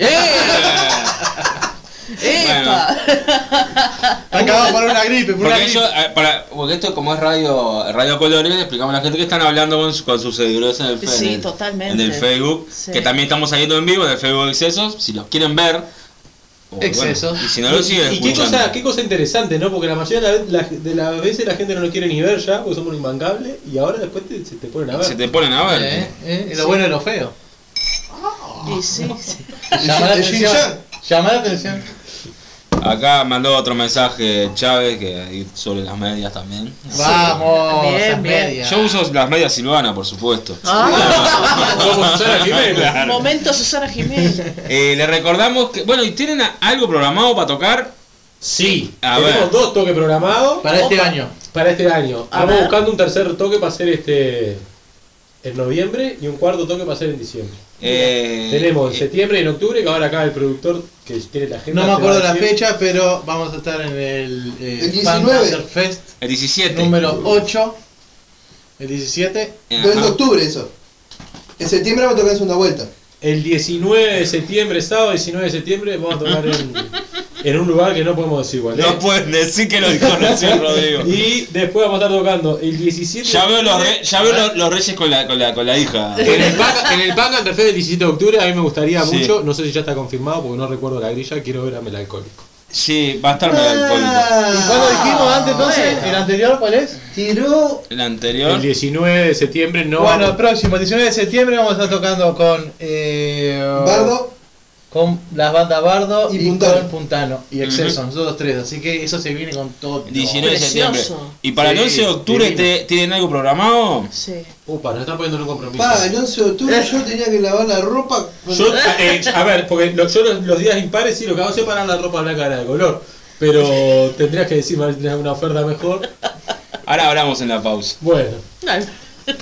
S3: ¡Epa!
S12: Está acabado por una gripe, por una
S2: Porque,
S12: gripe.
S2: ellos, eh, para, porque esto como es radio radio colores, explicamos a la gente que están hablando con, con sus seguidores en el, fe-
S3: Sí,
S2: en el-
S3: totalmente.
S2: en el Facebook,
S3: Sí.
S2: que también estamos saliendo en vivo en el Facebook Excesos, si los quieren ver. o, bueno,
S12: Excesos.
S2: y si no lo siguen
S11: Y qué cosa, qué cosa interesante, ¿no? Porque la mayoría de, la- de las veces la gente no lo quiere ni ver ya, porque somos imbancables, y ahora después te, se te ponen a ver.
S2: Se te ponen a ver.
S12: Eh, eh, y lo bueno y lo feo.
S3: Y sí, [laughs] sí.
S12: Llama la atención. Llama la atención.
S2: Acá mandó otro mensaje Chávez que sobre las medias también.
S12: Vamos,
S3: Bien,
S12: esas
S3: bien.
S12: medias.
S2: Yo uso las medias Silvana, por supuesto.
S3: Ah, [laughs]
S11: Como Susana Jiménez.
S2: Claro.
S3: momento Susana Jiménez.
S2: Eh, le recordamos que, bueno, ¿y tienen algo programado para tocar?
S11: Sí,
S2: A
S11: tenemos
S2: ver.
S11: dos toques programados
S12: Para este
S3: Opa.
S12: año.
S11: para este año. Estamos buscando un tercer toque para hacer este en noviembre y un cuarto toque para hacer en diciembre.
S2: Eh,
S11: Tenemos en
S2: eh,
S11: septiembre y en octubre, que ahora acá el productor que tiene la agenda.
S12: No me
S11: va
S12: acuerdo
S11: a
S12: la fecha, pero vamos a estar en el, eh,
S5: El
S12: Fan
S5: 19.
S12: Under Fest
S2: el 17.
S12: número 8. El 17.
S2: Eh,
S5: Pero es de octubre eso. En septiembre vamos a tocar en segunda vuelta.
S11: El 19 de septiembre, sábado 19 de septiembre, vamos a tocar en, en un lugar que no podemos decir cuál es.
S2: No pueden decir que lo dijo recién Rodrigo. [laughs]
S11: Y después vamos a estar tocando el 17
S2: Ya
S11: de
S2: veo los, re- ya veo los, los reyes con la, con la, con la hija.
S11: En el Pan, en el Pan Under Fest del 17 de octubre a mí me gustaría
S2: Sí.
S11: mucho, no sé si ya está confirmado porque no recuerdo la grilla, quiero ver a Melancólico.
S2: Sí, va a estar melancólico.
S12: ¿Y cuándo dijimos antes entonces?
S3: bueno.
S12: ¿El anterior cuál es?
S5: Tiró.
S2: El
S11: El
S2: anterior.
S11: 19 de septiembre no
S12: bueno, el próximo, el 19 de septiembre, vamos a estar tocando con. Eh,
S5: Bardo.
S12: Con las bandas Bardo
S5: Y
S12: y,
S5: Puntano.
S12: con Puntano. Y Exceso, nosotros tres. Así que eso se viene con todo.
S2: 19 de septiembre. Y para el
S12: Sí,
S2: 11 de octubre te- tienen algo programado.
S3: Sí.
S11: Upa, nos están poniendo en un compromiso.
S5: Pa, el 11 de octubre yo tenía que lavar la ropa.
S11: Yo, eh, a ver, porque lo- yo los, los días impares sí lo que hago es separar la ropa blanca de la de color. Pero tendrías que decirme si tenés una oferta mejor. [laughs]
S2: Ahora hablamos en la pausa.
S11: Bueno,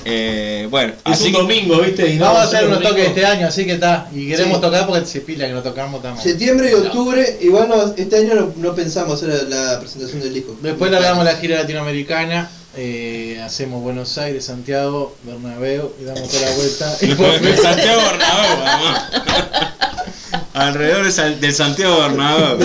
S2: Eh, bueno,
S11: es
S2: así
S11: un
S2: que
S11: domingo, ¿viste? Y no
S12: Vamos a hacer unos toques este año, así que está. Y queremos
S5: Sí.
S12: tocar porque se pila que no tocamos. Estamos.
S5: Septiembre y octubre, igual no, este año no, no pensamos hacer la, la presentación del disco.
S12: Después largamos la gira latinoamericana. eh, hacemos Buenos Aires, Santiago, Bernabéu y damos toda la vuelta. [laughs] Y
S2: de Santiago Bernabéu, además. [laughs] Alrededor del Santiago Bernabéu.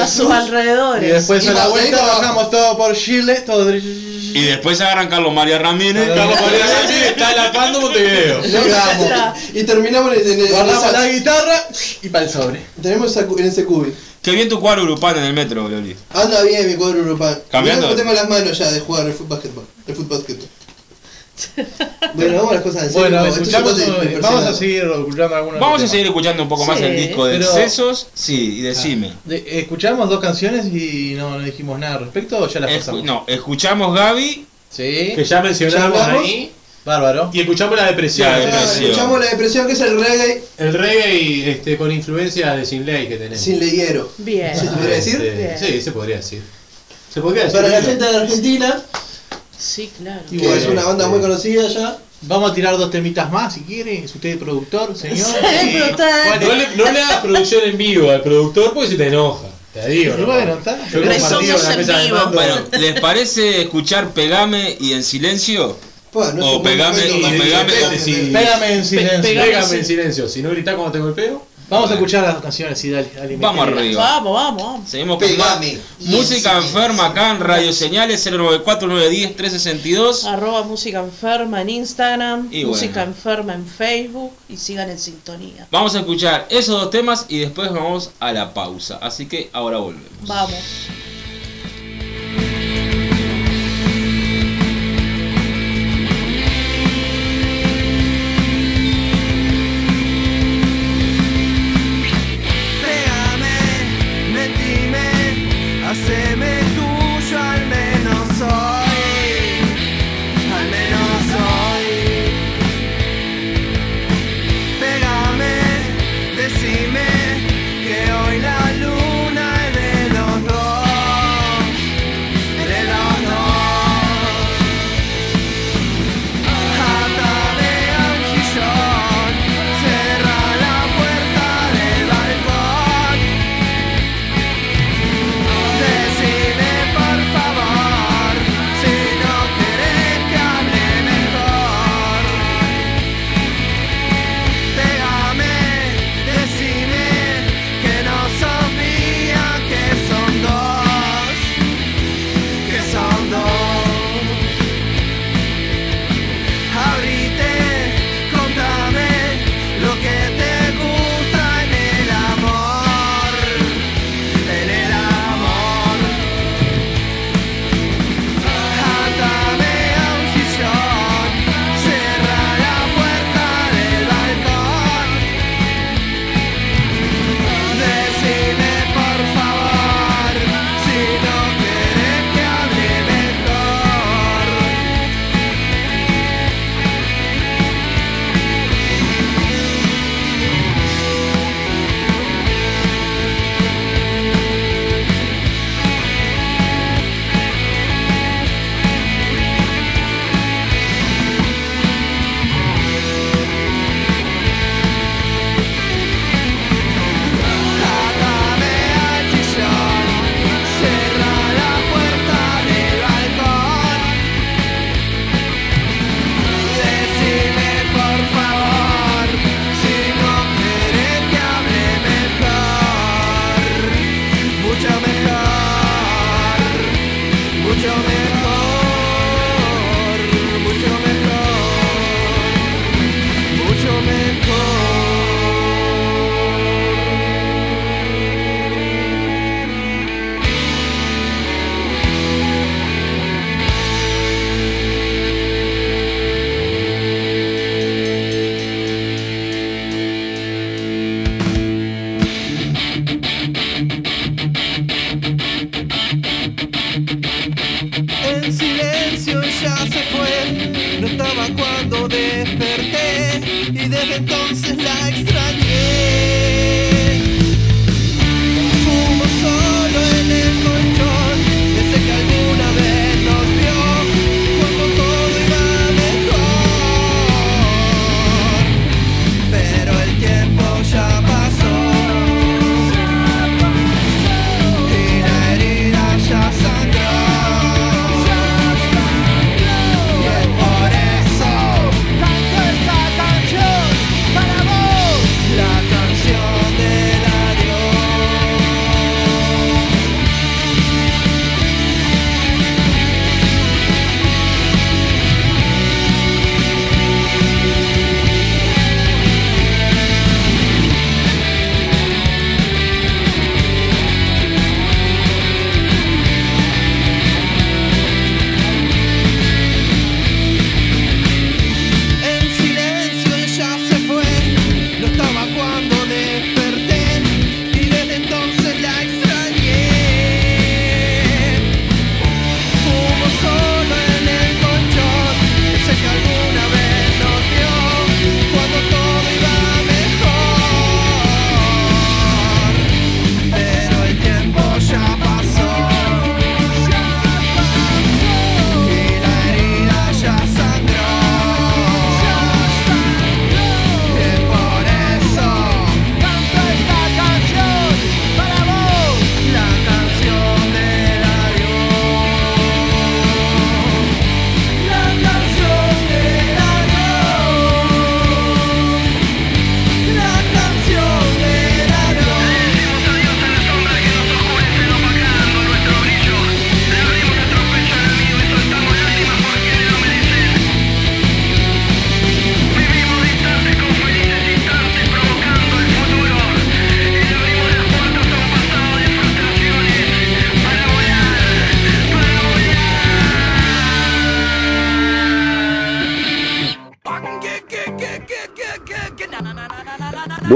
S3: A sus alrededores.
S12: Y después
S5: Y
S12: a la vuelta bajamos todo por Chile, todo.
S2: Y después agarran Carlos María Ramírez.
S11: Carlos María Ramírez está lapando Montevideo.
S12: Llegamos.
S5: Y terminamos en, en,
S12: Guardamos la guitarra y para el sobre.
S5: Tenemos en ese cubi.
S2: Qué bien tu cuadro grupal en el metro, Loli.
S5: Anda bien mi cuadro europeo.
S2: Cambiando.
S5: Yo tengo las manos ya de jugar el fútbol. El fútbol. [laughs] bueno, vamos a las cosas en serio.
S12: Bueno, escuchamos,
S5: puede
S12: vamos a seguir escuchando algunos
S2: Vamos a seguir escuchando un poco más
S3: Sí.
S2: el disco de
S12: Pero-
S2: Excesos. Sí, y decime.
S12: De- escuchamos dos canciones y no, no dijimos nada al respecto o ya las
S2: Escu-
S12: pasamos.
S2: no, escuchamos Gaby.
S12: Sí.
S11: Que ya mencionamos ahí.
S12: Bárbaro.
S11: Y escuchamos la depresión.
S2: La
S5: Ah,
S2: depresión.
S5: Escuchamos la depresión que es el reggae
S11: El reggae este, con influencia de Sin Ley que tenemos.
S5: sin leyero.
S3: Bien.
S5: ¿Se podría decir?
S11: Este,
S3: Bien.
S11: Sí, se podría decir. Se podría decir.
S5: Para la gente de Argentina,
S3: Sí, claro.
S12: Y
S5: que
S12: bueno,
S5: es una banda muy conocida ya.
S12: Vamos a tirar dos temitas más si quiere. Es usted productor, señor. [laughs]
S3: Sí,
S12: Sí.
S3: productor.
S12: ¿Cuál
S11: No
S12: es?
S11: le, no le hagas producción en vivo al productor porque se te enoja. Te digo. ¿no?
S12: bueno, está.
S11: Yo
S3: Pero somos en vivo.
S11: mando.
S2: Bueno, ¿les parece escuchar Pegame y en silencio?
S5: Pues, no
S2: O
S5: es un buen
S2: pegame y pegame
S5: depende.
S12: Pégame en silencio.
S3: Pégame
S11: en
S3: en
S11: silencio. Si no gritás como te golpeo.
S12: Vamos a escuchar las dos canciones y dale. dale
S2: Vamos arriba.
S3: Vamos, vamos, vamos.
S2: Seguimos con
S5: Pegame.
S2: más música enferma acá en Radio Señales 094 910 362.
S3: Arroba música enferma en Instagram,
S2: Y
S3: música
S2: bueno.
S3: enferma en Facebook y sigan en sintonía.
S2: Vamos a escuchar esos dos temas y después vamos a la pausa. Así que ahora volvemos.
S3: Vamos.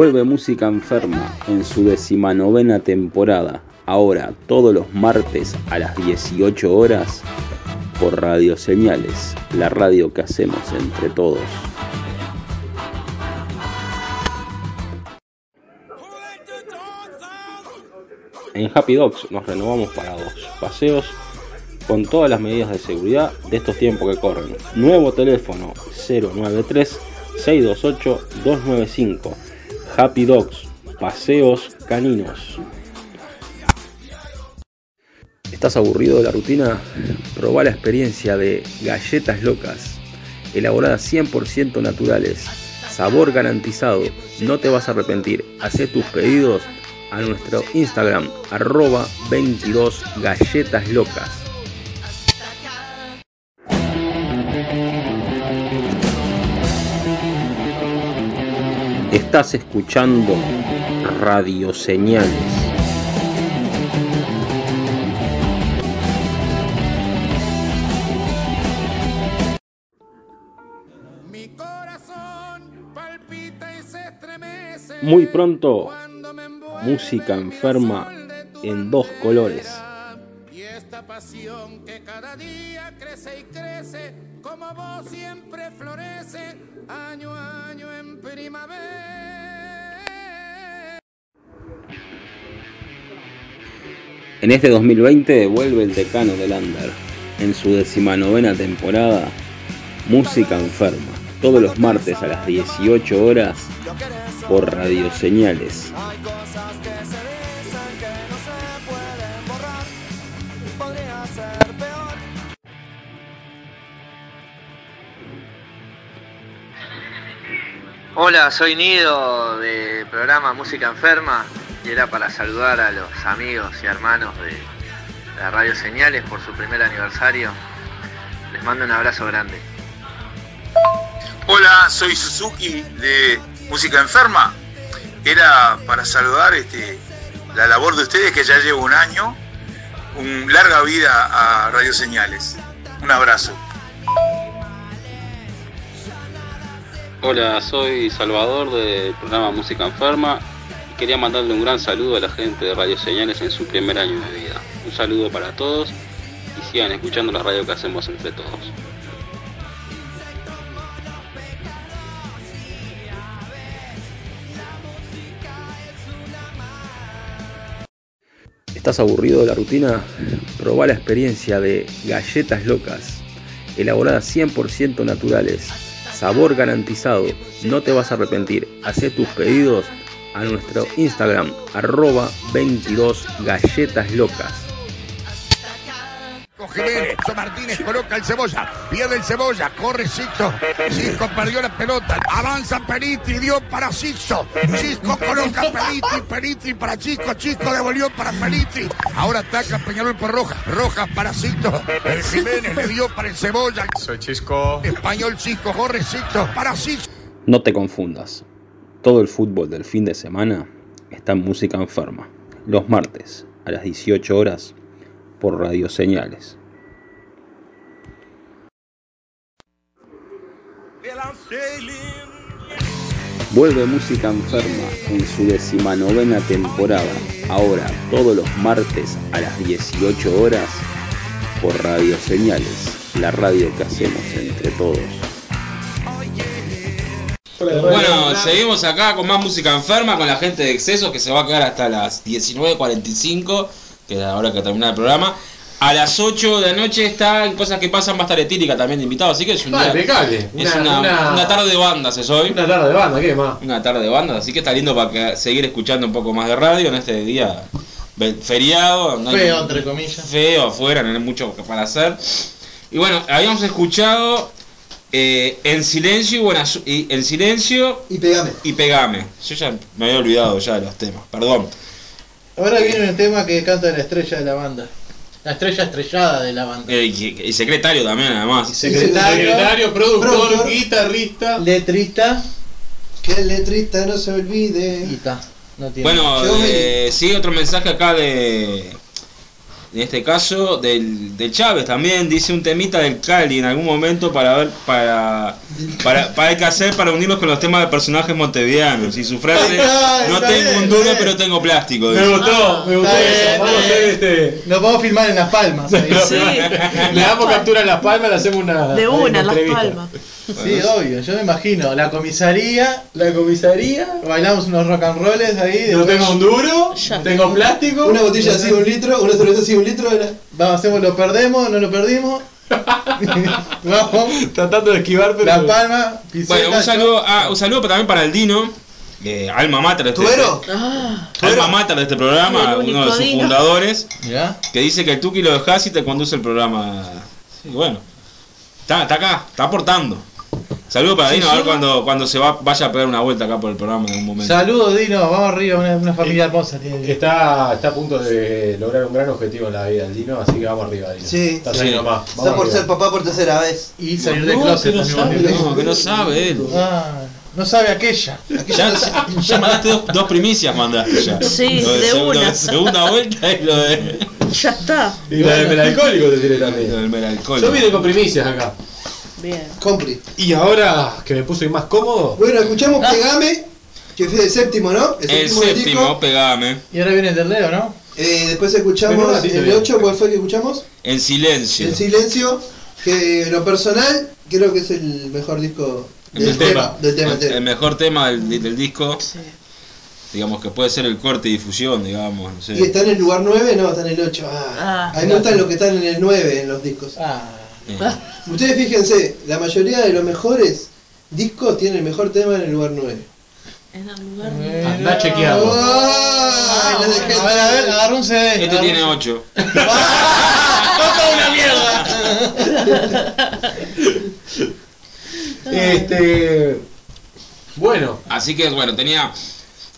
S6: Vuelve Música Enferma en su decimanovena temporada, ahora todos los martes a las 18 horas por Radio Señales, la radio que hacemos entre todos. En Happy Dogs nos renovamos para dos paseos con todas las medidas de seguridad de estos tiempos que corren. Nuevo teléfono 093 628 295. Happy Dogs, paseos caninos. ¿Estás aburrido de la rutina? Probá la experiencia de galletas locas, elaboradas 100% naturales, sabor garantizado, no te vas a arrepentir. Hacé tus pedidos a nuestro Instagram, arroba 22 galletas locas. Estás escuchando Radio Señales. Muy pronto, música enferma en dos colores.
S7: Pasión que cada día crece y crece, como vos siempre florece, año a año en primavera.
S6: En este 2020 vuelve el decano del Under. En su decimanovena temporada, Música Enferma. Todos los martes a las 18 horas por Radio
S9: Hola, soy Nido del programa Música Enferma y era para saludar a los amigos y hermanos de la Radio Señales por su primer aniversario. Les mando un abrazo grande.
S10: Hola, soy Suzuki de Música Enferma. Era para saludar este, la labor de ustedes que ya llevo un año. Un larga vida a Radio Señales. Un abrazo.
S6: Hola, soy Salvador del programa Música Enferma y quería mandarle un gran saludo a la gente de Radio Señales en su primer año de vida. Un saludo para todos y sigan escuchando la radio que hacemos entre todos. ¿Estás aburrido de la rutina? Probá la experiencia de galletas locas, elaboradas 100% naturales, sabor garantizado, no te vas a arrepentir. Haz tus pedidos a nuestro Instagram, arroba 22 galletas locas.
S7: Jiménez, Martínez coloca el cebolla, pierde el cebolla, corre Sixto, Cisco perdió la pelota, avanza Peritri, dio para Sixto, Cisco coloca a Peritri, Peritri para Chico, Chico devolvió para Peritri, ahora ataca Peñarol por Roja, Roja para Sixto, el Jiménez le dio para el cebolla,
S13: Soy Chisco.
S7: español Chico, corre Sixto, para Sixto.
S6: No te confundas, todo el fútbol del fin de semana está en música enferma, los martes a las 18 horas por Radio Señales. Vuelve Música Enferma en su decimanovena temporada, ahora todos los martes a las 18 horas por Radio Señales, la radio que hacemos entre todos.
S2: Bueno, seguimos acá con más música enferma, con la gente de excesos que se va a quedar hasta las 19.45, que es la hora que termina el programa. A las 8 de la noche está Cosas que Pasan, va a estar Etílica también de invitado, así que es un
S11: Ah,
S2: día-
S11: impecable.
S2: es
S11: Una-
S2: una,
S11: una-
S2: una tarde de bandas es hoy.
S11: Una tarde de banda, ¿qué más?
S2: Una tarde de bandas, así que está lindo para que- seguir escuchando un poco más de radio en este día feriado. no hay-
S12: Feo, entre comillas.
S2: Feo afuera, no hay mucho para hacer. Y bueno, habíamos escuchado eh, En Silencio y, Buenas- y En Silencio
S5: y Pegame.
S2: Y Pegame. Yo ya me había olvidado ya de los temas, perdón.
S12: Ahora viene un tema que canta la estrella de la banda. La estrella estrellada de la banda.
S2: Eh, y, y secretario también, además.
S12: Secretario,
S11: Secretario, productor,
S12: productor,
S11: guitarrista.
S12: Letrista.
S5: Que el letrista no se olvide.
S12: Y está. No tiene.
S2: Bueno, eh, sigue otro mensaje acá de. En este caso, del, del Chávez también dice un temita del Cali en algún momento para ver, para, para, para hay que hacer para unirnos con los temas de personajes montevideanos. Y su frase,
S12: está,
S2: no
S12: está
S2: tengo
S12: bien,
S2: un duro pero tengo plástico.
S11: Me gustó, me gustó eso.
S12: bien,
S11: Vamos a hacer este.
S12: Nos podemos filmar en Las Palmas. ahí. [laughs]
S11: Le damos captura en las palmas, le hacemos una.
S3: De una, en Las
S11: entrevista.
S12: Sí, obvio, yo me imagino. La comisaría,
S11: La comisaría.
S12: bailamos unos rock and rolls ahí.
S11: No
S12: después
S11: tengo un duro,
S3: Ya.
S11: tengo plástico.
S5: Una botella así de un litro, una cerveza así de un litro.
S12: Vamos, hacemos, lo perdemos, no lo perdimos. [laughs] Vamos,
S11: Tratando de esquivar, pero.
S12: Las Palmas,
S2: Bueno,
S12: piseta,
S2: un saludo, ah, un saludo también para el Dino, eh, alma mater de este,
S5: ¿Tuero?
S3: Ah,
S2: alma mater de este programa, uno de sus fundadores, que dice que el Tuki lo dejas y te conduce el programa. Sí, bueno, está, está acá, está aportando. Saludo para
S12: Sí,
S2: Dino, a ver cuando, cuando se va, vaya a pegar una vuelta acá por el programa en algún momento.
S12: Saludos, Dino, vamos arriba, una, una familia hermosa. tiene.
S11: Está, está a punto de lograr un gran objetivo en la vida, el Dino, así que vamos arriba, Dino.
S5: Sí.
S11: Está
S2: Sí.
S11: nomás. Vamos
S5: Está por
S11: arriba.
S5: ser papá por tercera vez.
S12: Y salir del
S2: No,
S12: closet
S2: que no
S12: también.
S2: sabe, no, que no sabe él.
S12: Ah, no sabe aquella.
S2: Ya, ya mandaste dos, dos primicias, mandaste ya.
S3: Sí,
S2: Lo
S3: de
S2: seg- lo
S3: una.
S2: segunda vuelta y lo de.
S3: ya está.
S11: Y la del melancólico te
S2: lo
S11: también.
S2: del melancólico.
S11: Yo vine con primicias acá.
S3: Bien.
S5: Compri.
S11: Y ahora que me puse más cómodo,
S5: Bueno, escuchamos Pegame, que fue el séptimo, ¿no?
S2: El
S5: del
S2: séptimo,
S5: disco.
S2: pegame.
S12: Y ahora viene el del Leo, ¿no?
S5: Eh, después escuchamos
S11: ratito
S5: el
S11: bien.
S5: 8, ¿cuál fue que escuchamos?
S2: En silencio.
S5: El silencio, que en lo personal creo que es el mejor disco
S2: El
S5: del tema, del tema
S2: el,
S5: entero.
S2: el mejor tema del, del disco,
S3: Sí.
S2: digamos que puede ser el corte y difusión, digamos. No sé.
S5: ¿Y está en el lugar 9? No, está en el 8. Ah,
S3: Ah,
S5: a mí me gustan los que están en el 9 en los discos.
S12: Ah,
S5: Ustedes fíjense, la mayoría de los mejores discos tienen el mejor tema en el lugar 9.
S3: En el lugar.
S12: bueno.
S11: Andá chequeando.
S5: ¡Ay, la dejé-
S12: A ver, a ver, agarra un CD.
S2: Este tiene
S12: un-
S2: 8. [laughs]
S12: ¡Toca una mierda!
S11: este. Bueno,
S2: Así que bueno, tenía.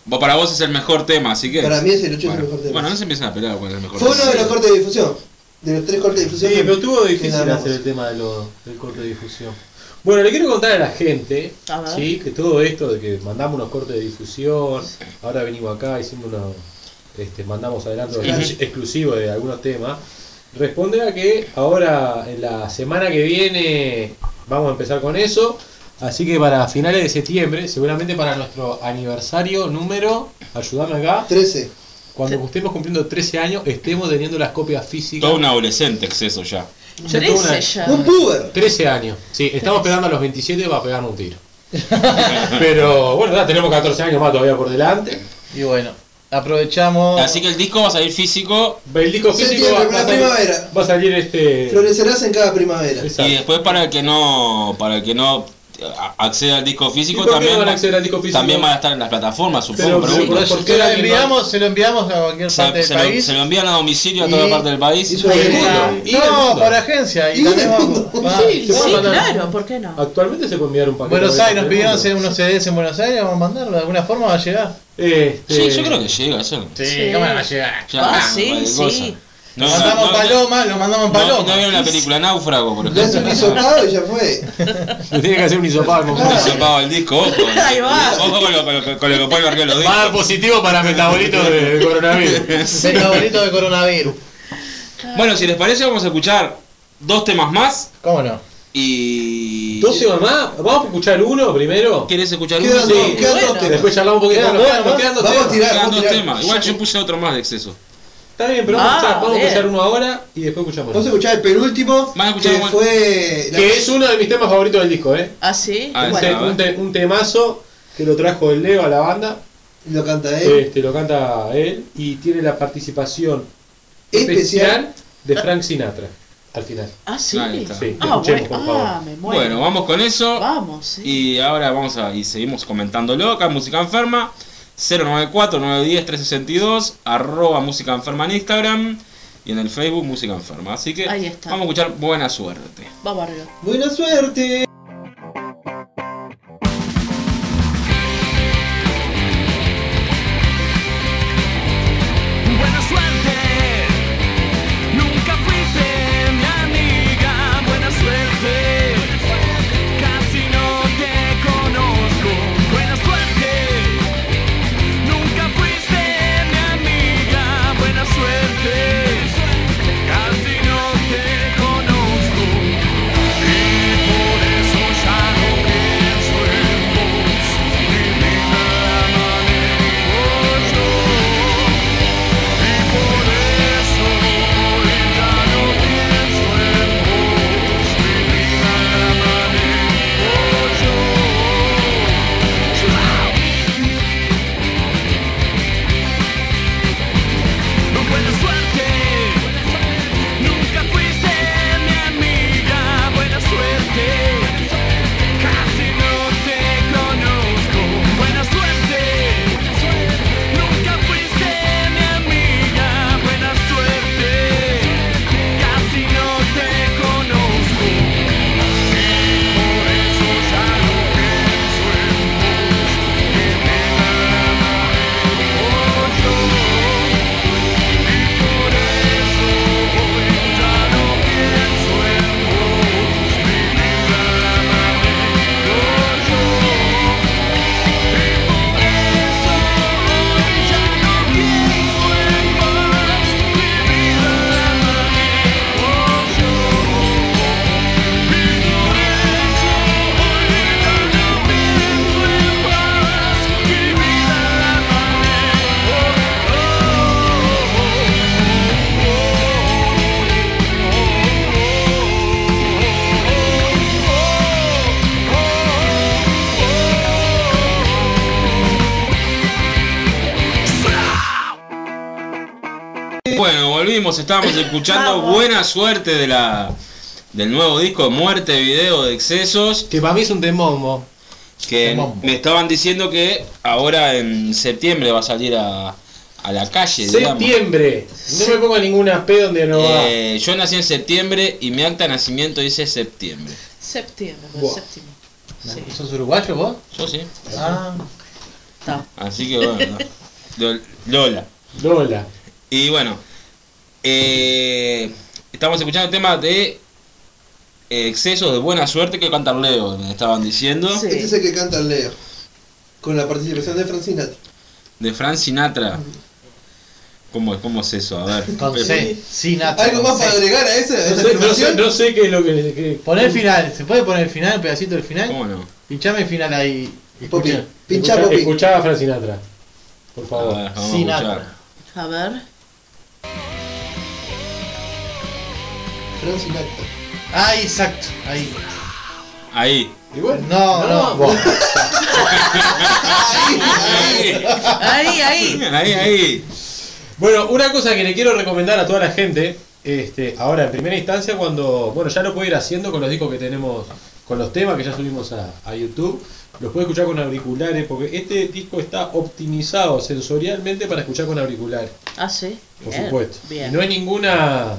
S2: vos- Para vos es el mejor tema, así que.
S5: Para mí es el 8 es
S2: bueno,
S5: el mejor tema.
S2: Bueno, no se empiezan a pelear cuál es el mejor
S5: Fue
S2: tema.
S5: uno de los cortes de difusión. De los tres cortes de difusión.
S11: sí,
S5: que-
S11: pero
S5: que
S11: difícil hacer el tema de lo- del corte de difusión. Bueno, le quiero contar a la gente,
S3: A
S11: sí, que todo esto de que mandamos unos cortes de difusión, ahora venimos acá, hicimos unos, este, mandamos adelante los [laughs]
S2: Ujú.
S11: exclusivos de algunos temas, responde a que ahora en la semana que viene vamos a empezar con eso, así que para finales de septiembre, seguramente para nuestro aniversario número, ayúdame acá,
S5: 13.
S11: Cuando estemos cumpliendo 13 años, estemos teniendo las copias físicas.
S2: Todo un adolescente exceso ya.
S11: Una-
S3: 13 ya.
S13: Un puber.
S11: 13 años. Sí, estamos pegando a los 27 para pegarnos un tiro. Pero bueno, ya tenemos 14 años más todavía por delante.
S12: Y bueno, aprovechamos.
S2: Así que el disco va a salir físico
S11: El disco físico va, va
S13: la
S11: a salir,
S13: primavera.
S11: va a salir este.
S13: Florecerás en cada primavera.
S11: Exacto.
S2: y después para el que no para el que no a- acceda al disco físico
S11: ¿Y
S2: también
S11: van a
S2: va-
S11: acceder al disco físico?
S2: también van a estar en las plataformas, supongo.
S11: pero,
S2: pregunto.
S11: ¿por- por qué
S12: se lo enviamos, se lo enviamos a cualquier parte
S2: se,
S12: del
S2: se lo,
S12: país.
S2: se lo envían a domicilio a toda
S12: Y-
S2: parte del país.
S13: y
S11: y del
S12: no, por agencia. Y
S13: Y
S12: también vamos. [laughs] va-
S3: Sí,
S11: se
S3: sí, claro, ¿por qué no?
S11: Actualmente se puede enviar un paquete.
S12: Buenos Aires, nos pidieron hacer unos CDs en Buenos Aires, vamos a mandarlo. De alguna forma va a llegar.
S11: Este,
S2: Sí, yo creo que llega eso.
S12: Sí,
S3: Sí.
S12: ¿cómo no va a llegar?
S2: Ya,
S3: Ah, sí, sí.
S2: No,
S12: Lo mandamos
S2: no,
S12: Paloma, lo mandamos Paloma.
S2: no vieron la película Náufrago, por [laughs]
S13: Le hace un
S2: ejemplo.
S13: hisopado y ya fue. [laughs]
S11: Le tiene que hacer un hisopado como
S2: Un hisopado el disco, ojo. [laughs]
S3: Ahí va.
S2: Ojo con lo, con lo- con lo que marcar los
S11: Va a dar
S2: discos.
S11: positivo para metabolito de, coronavirus.
S12: Metabolito de coronavirus.
S2: Bueno, si les parece, vamos a escuchar dos temas más
S12: ¿Cómo no?
S2: y.
S11: ¿Dos temas más? ¿Vamos a escuchar uno primero?
S2: ¿Quieres escuchar uno? Sí.
S13: quedan dos temas.
S11: Después charlamos un poquito.
S12: Quedan dos,
S11: temas.
S2: Igual yo puse otro más de exceso.
S11: Está bien, pero vamos, a
S3: Ah,
S11: escuchar, vamos a escuchar uno ahora y después escuchamos
S13: Vamos a escuchar el penúltimo.
S2: Van a escuchar
S13: que fue. la-
S11: Que es uno de mis temas favoritos del disco, ¿eh?
S3: ¿Ah, sí?
S2: Ah,
S11: Un
S3: bueno.
S11: te-
S2: a ver.
S11: un, te- un temazo que lo trajo el Leo a la banda.
S13: Lo canta él.
S11: Este, lo canta él y tiene la participación
S13: Especial.
S11: especial de Frank Sinatra al final.
S3: Ah, sí. Ah, bueno.
S11: por favor.
S3: Ah, me muero.
S2: Bueno, vamos con eso.
S3: Vamos, sí.
S2: Y ahora vamos a. Y seguimos comentándolo acá, en Música Enferma. 094-910-362. Arroba Música Enferma en Instagram. Y en el Facebook Música Enferma. Así que
S3: Ahí está.
S2: vamos a escuchar Buena Suerte.
S3: Vamos arriba.
S13: Buena suerte.
S2: Estábamos [laughs] escuchando
S3: Vamos.
S2: Buena Suerte de la del nuevo disco Muerte Video de Excesos.
S11: Que para mí es un temombo.
S2: Que me estaban diciendo que ahora en septiembre va a salir a, a la calle. digamos.
S11: Septiembre. No me ponga ninguna P donde no va.
S2: Eh, yo nací en septiembre y mi acta de nacimiento dice septiembre.
S3: Septiembre,
S11: Buah.
S3: séptimo. Sí,
S12: ¿Sos uruguayo vos?
S2: Yo sí.
S12: Ah,
S3: está.
S2: Así que bueno. [laughs] Lol- Lola.
S11: Lola.
S2: Y bueno, eh, estamos escuchando el tema de eh, excesos de buena suerte que canta Leo, me estaban diciendo.
S3: Sí.
S13: Este es el que canta el Leo. Con la participación de Francina.
S2: De Frank Sinatra. ¿Cómo, ¿Cómo es eso? A ver.
S12: con. C. Sinatra.
S13: ¿Algo más
S12: C.
S13: para agregar a esa, a
S11: No
S13: esa
S11: sé, no, sé,
S13: afirmación?
S11: no sé qué es lo que. que-
S12: Poné el final, ¿se puede poner el final, el pedacito del final?
S2: ¿Cómo no?
S12: Pinchame el final ahí. Escucha.
S13: pincha
S11: escucha-
S13: Popi.
S11: Escuchá a Frank Sinatra. Por
S2: A
S11: favor.
S2: ver, vamos a
S12: Sinatra.
S3: A ver.
S5: Frank Sinatra.
S12: Ah, exacto. Ahí.
S2: Ahí.
S11: Y bueno,
S12: No, no.
S11: vos. [laughs]
S3: Ahí, ahí.
S2: Ahí, ahí.
S11: Bueno, una cosa que le quiero recomendar a toda la gente, este, ahora en primera instancia cuando, bueno, ya lo puede ir haciendo con los discos que tenemos, con los temas que ya subimos a, a YouTube, los puede escuchar con auriculares, porque este disco está optimizado sensorialmente para escuchar con auriculares,
S3: Ah, sí.
S11: por
S3: Bien,
S11: supuesto.
S3: Bien.
S11: Y no hay ninguna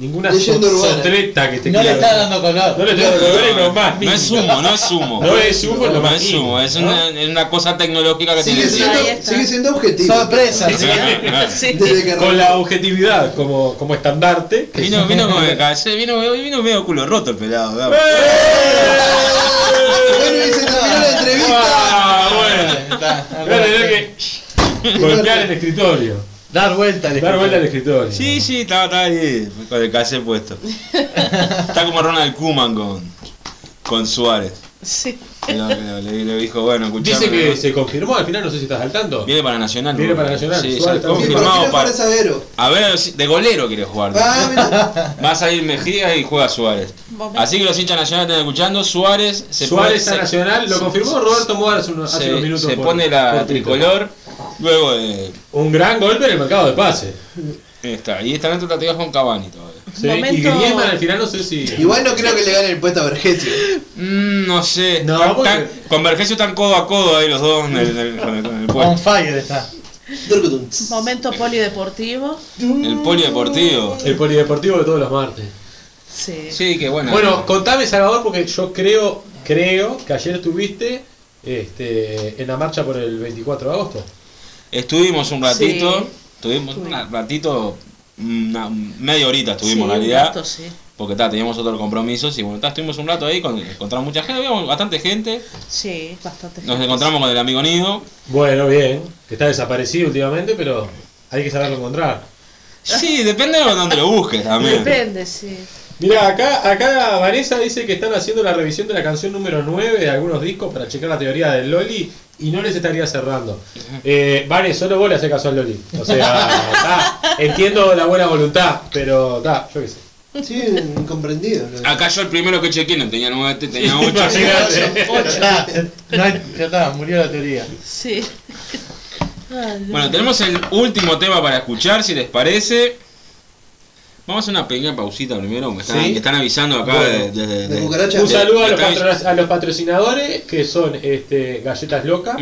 S11: ninguna sotreta que te
S12: No le está dando color.
S11: No le estoy dando color lo más
S2: No es humo, no es humo.
S11: No es humo, es lo
S2: No es humo, es una, es una cosa tecnológica que
S5: Sigue
S2: tiene
S3: está.
S5: sigue siendo objetivo.
S12: Sorpresa.
S11: Con la objetividad como, como estandarte.
S2: Vino, vino con el calle, vino, vino medio culo roto el pelado. digamos.
S5: Bueno, y se terminó la entrevista.
S11: Ah, bueno.
S12: Está,
S11: golpear el escritorio.
S12: Dar vuelta al
S11: Dar vuelta al
S12: escritorio.
S11: escritorio.
S2: Sí, sí, estaba, estaba ahí con el cassette puesto. [laughs] Está como Ronald Koeman con, con Suárez.
S3: Sí.
S2: Lo- lo- Le, le dijo, bueno, escuchame.
S11: Dice que se confirmó, al final no sé si estás al tanto.
S2: Viene para Nacional.
S11: Viene para Nacional,
S2: Sí,
S11: Suárez
S2: ya
S11: está
S5: Sí, ¿por qué
S2: confirmado para.
S5: para?
S2: A ver, de golero quiere jugar.
S5: Ah. [laughs]
S2: Va a salir Mejía y juega Suárez. Así que los hinchas nacionales están escuchando. Suárez se
S11: Suárez
S2: pone,
S11: está
S2: se-
S11: nacional, lo confirmó Roberto Moar hace unos, hace unos minutos.
S2: se
S11: por-
S2: pone la tricolor. Luego de.
S11: Un gran golpe en el mercado de pase.
S2: Está, y está dentro de la tarea con Cavani todavía.
S11: Sí,
S3: Momento-
S11: Y Griezmann al final no sé si.
S5: Igual no creo que le gane el puesto a Vergesio.
S2: Mm, no sé.
S11: No,
S2: Están-
S11: porque-
S2: están- con Vergesio están codo a codo ahí los dos en el, en el-
S12: On
S2: puesto.
S12: fire está.
S3: Momento polideportivo.
S2: El polideportivo.
S11: El polideportivo de todos los martes.
S3: Sí.
S2: Sí, que bueno.
S11: Bueno, contame, Salvador, porque yo creo, creo que ayer estuviste este, en la marcha por el 24 de agosto.
S2: Estuvimos un ratito.
S3: Sí.
S2: Estuvimos un ratito. Una, media horita estuvimos
S3: Sí,
S2: en
S3: un
S2: realidad.
S3: rato, sí.
S2: Porque ta, teníamos otros compromisos y bueno, ta, estuvimos un rato ahí, con, encontramos mucha gente, había bastante gente.
S3: Sí, bastante.
S2: Nos
S3: gente.
S2: encontramos con el amigo Nido.
S11: Bueno, bien, que está desaparecido últimamente, pero hay que saberlo encontrar.
S2: Sí, depende de dónde lo busques también.
S3: Depende, sí.
S11: Mira, acá, acá Vanessa dice que están haciendo la revisión de la canción número 9 de algunos discos para checar la teoría del Loli y no les estaría cerrando. Eh, Vane, solo vos le haces caso al Loli. O sea, [laughs] ta, entiendo la buena voluntad, pero ta, yo qué sé.
S5: Sí, incomprendido. ¿no?
S2: Acá yo el primero que chequeé no tenía 9, tenía 8. [laughs]
S11: Imagínate. [laughs]
S12: Ya, no hay- ya está, murió la teoría.
S3: Sí.
S2: Bueno, tenemos el último tema para escuchar, si les parece. Vamos a hacer una pequeña pausita primero, me están,
S11: Sí.
S2: me están avisando acá
S11: Bueno,
S2: de, de-
S5: de
S2: de-
S5: cucaracha.
S11: Un
S2: de-
S11: saludo a los, patro- a los patrocinadores que son este, Galletas Locas.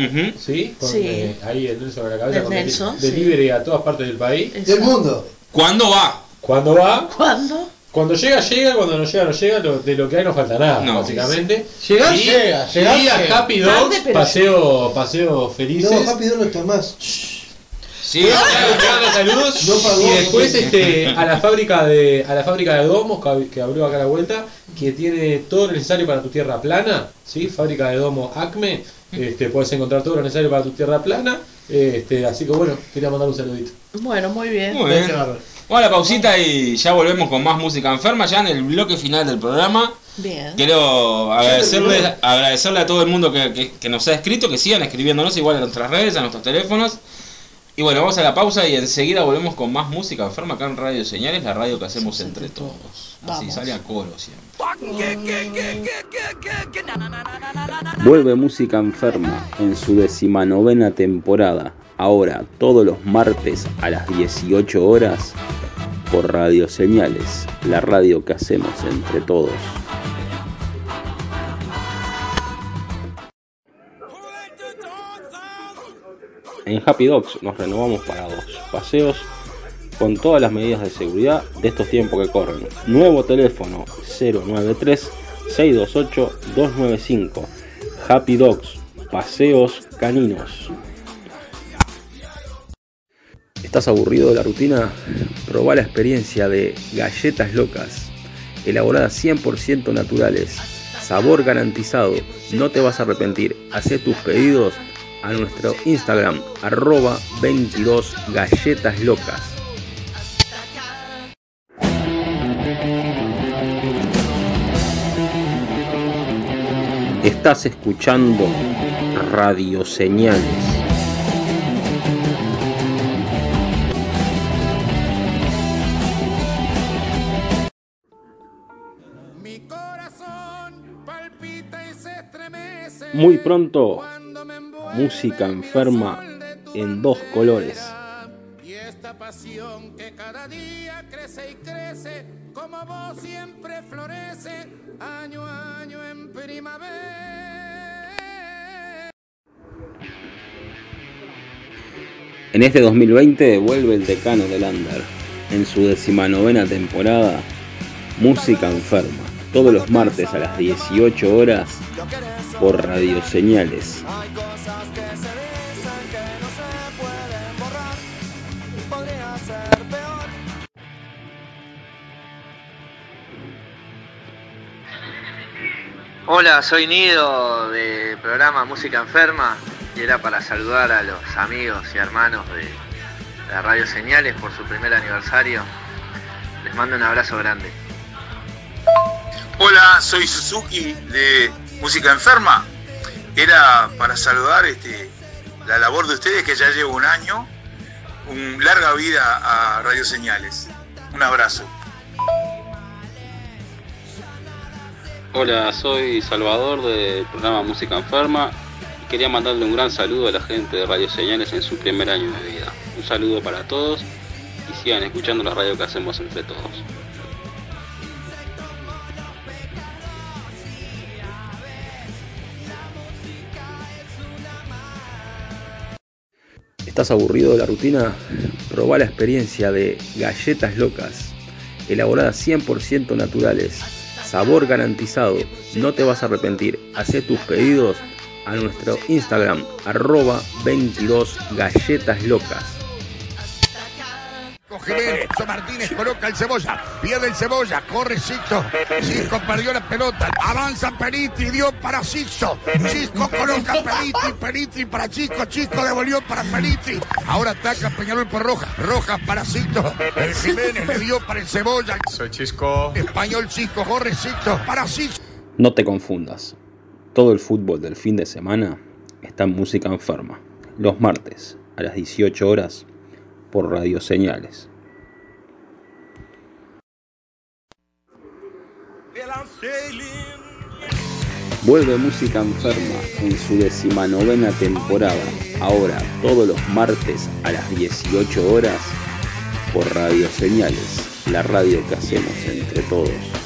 S11: ¿sí? Con,
S3: Sí.
S11: eh, ahí el Nelson a la cabeza con
S3: Nelson,
S11: delivery a todas partes del país.
S5: Del mundo.
S2: ¿Cuándo va?
S11: Cuando va,
S3: ¿Cuándo?
S11: Cuando llega, llega, cuando no llega, no llega, lo- de lo que hay no falta nada,
S2: No.
S11: básicamente.
S12: Llegar, llega, llegar,
S11: y a
S12: llega.
S11: Happy Dogs,
S3: Tarde, pero
S11: paseo, paseo felices.
S5: No, Happy Dogs no está más.
S2: Sí,
S11: Claro, saludos.
S5: No pagó.
S11: y después este, a la fábrica de a la fábrica de domos que, ab- que abrió acá a la vuelta, que tiene todo lo necesario para tu tierra plana, ¿sí? Fábrica de domos Acme, este, puedes encontrar todo lo necesario para tu tierra plana. Este, así que bueno, quería mandar un saludito.
S3: Bueno, muy bien.
S2: Muy bien. Bueno, la pausita y ya volvemos con más música enferma, ya en el bloque final del programa.
S3: Bien.
S2: Quiero agradecerle, agradecerle a todo el mundo que, que- que nos ha escrito, que sigan escribiéndonos igual en nuestras redes, a nuestros teléfonos. Y bueno, vamos a la pausa y enseguida volvemos con más música enferma acá en Radio Señales, la radio que hacemos entre todos. Así
S3: Vamos.
S2: sale a coro siempre.
S6: Vuelve Música Enferma en su decimanovena temporada, ahora todos los martes a las 18 horas por Radio Señales, la radio que hacemos entre todos. En Happy Dogs nos renovamos para dos paseos con todas las medidas de seguridad de estos tiempos que corren. Nuevo teléfono 093 628 295. Happy Dogs, paseos caninos. ¿Estás aburrido de la rutina? Probá la experiencia de galletas locas, elaboradas 100% naturales, sabor garantizado, no te vas a arrepentir. Hacé tus pedidos a nuestro Instagram arroba 22 galletas locas. Estás escuchando radio Radioseñales. Muy pronto música enferma en dos colores.
S13: Y esta pasión que cada día crece y crece, como vos siempre florece, año a año en primavera.
S6: En este 2020 vuelve el decano del Under. En su decimanovena temporada, Música Enferma. Todos los martes a las 18 horas por Radio Señales.
S9: Hola, soy Nido de programa Música Enferma y era para saludar a los amigos y hermanos de la Radio Señales por su primer aniversario. Les mando un abrazo grande.
S10: Hola, soy Suzuki de Música Enferma. Era para saludar este, la labor de ustedes que ya llevo un año. Un larga vida a Radio Señales. Un abrazo.
S6: Hola, soy Salvador del programa Música Enferma quería mandarle un gran saludo a la gente de Radio Señales en su primer año de vida. Un saludo para todos y sigan escuchando la radio que hacemos entre todos. ¿Estás aburrido de la rutina? Probá la experiencia de galletas locas, elaboradas 100% naturales, sabor garantizado, no te vas a arrepentir. Haz tus pedidos a nuestro Instagram, arroba 22 galletas locas.
S7: Jiménez, Martínez coloca el cebolla, pierde el cebolla, corre Sixto, Cisco perdió la pelota, avanza Peritri, dio para Sixto, Cisco coloca Peritri, Peritri para Chico, Chico devolvió para Peritri, ahora ataca Peñarol por Roja, Roja para Sixto, el Jiménez le dio para el cebolla,
S14: Soy Chisco.
S7: Español Chico, corre Sixto, para Sixto.
S6: No te confundas, todo el fútbol del fin de semana está en música enferma, los martes a las 18 horas por Radio Señales. Vuelve Música Enferma en su decimanovena temporada, ahora todos los martes a las 18 horas por Radio Señales, la radio que hacemos entre todos.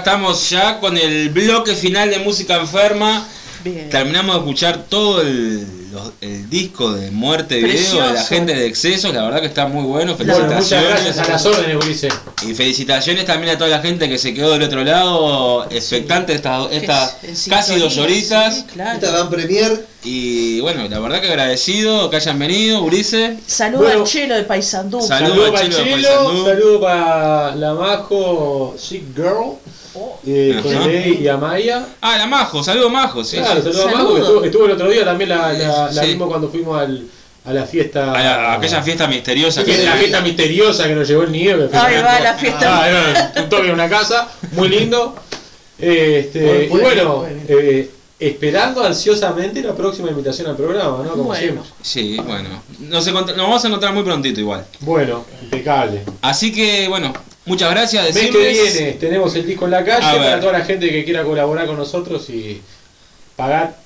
S2: Estamos ya con el bloque final de música enferma.
S3: Bien.
S2: Terminamos de escuchar todo el, los- el disco de muerte de video de la gente de excesos. La verdad que está muy bueno.
S11: Bueno, muchas
S2: Felicitaciones.
S11: gracias a las órdenes, Ulises.
S2: Y felicitaciones también a toda la gente que se quedó del otro lado, expectante de estas, estas casi dos horitas.
S3: sí, claro.
S5: Esta van premier.
S2: Y bueno, la verdad que agradecido que hayan venido, Ulises.
S3: Saludo
S11: Bueno.
S3: al Chelo de Paysandú.
S2: Saludo
S11: Saludos
S2: a
S11: para
S2: Chelo de
S11: Chelo,
S2: Paysandú.
S11: saludo para la Majo Chic Girl, eh, con. Ley y a Maya.
S2: Ah, la Majo, saludo Majo, sí.
S11: claro,
S2: sí.
S11: saludo a Majo,
S3: Saludo.
S11: que estuvo, estuvo el otro día también, la, la, la
S2: Sí.
S11: vimos cuando fuimos al, a la fiesta.
S2: A, la- a aquella fiesta misteriosa que
S11: la fiesta misteriosa que nos llevó el nieve.
S3: Ahí va la fiesta.
S11: Ah, era un toque en una casa, muy lindo. Este, y bueno, eh, esperando ansiosamente la próxima invitación al programa, ¿no? Como
S3: Bueno.
S11: siempre.
S2: Sí, bueno. Nos, nos vamos a encontrar muy prontito igual.
S11: Bueno, impecable.
S2: Así que, bueno, muchas gracias.
S11: Mes que viene tenemos el disco en la calle para toda la gente que quiera colaborar con nosotros y pagar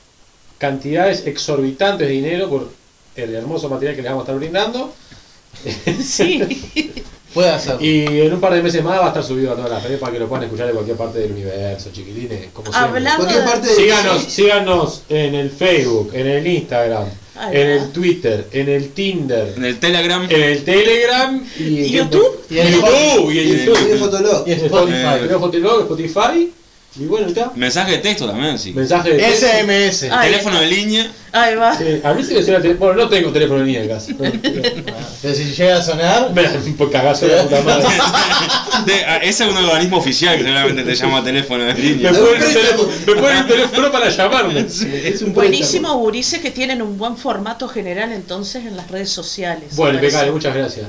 S11: cantidades exorbitantes de dinero por el hermoso material que les vamos a estar brindando. [laughs]
S3: Sí.
S12: Puede hacerlo.
S11: Y en un par de meses más va a estar subido a todas las redes para que lo puedan escuchar de cualquier parte del universo, chiquilines, como siempre.
S3: Hablando
S5: Cualquier
S3: de-
S5: parte de-
S11: Síganos, síganos en el Facebook, en el Instagram,
S3: Ahí
S11: en
S3: va.
S11: el Twitter, en el Tinder,
S2: En el Telegram.
S11: en el Telegram y
S3: ¿Y YouTube?
S11: Y en YouTube, y en
S2: Y en
S11: YouTube.
S5: Fotolog.
S12: Y Spotify.
S11: Fotolog, Spotify, y bueno, está.
S2: Mensaje de texto también, sí.
S11: Mensaje de texto.
S12: SMS.
S3: Ay.
S2: Teléfono de línea.
S3: Ahí va.
S11: Sí, a mí sí me suena el teléfono. Bueno, no tengo teléfono ni en casa. ¿no? [laughs]
S12: Pero si llega a sonar, [laughs]
S11: por cagazo de la puta madre. [laughs]
S2: De- ah, ese es un organismo oficial que seguramente te llama teléfono de línea.
S11: me ponen un teléfono para llamarme.
S5: Es un
S3: Buenísimo, Gurises, que tienen un buen formato general entonces en las redes sociales.
S11: Bueno, impecable, muchas gracias.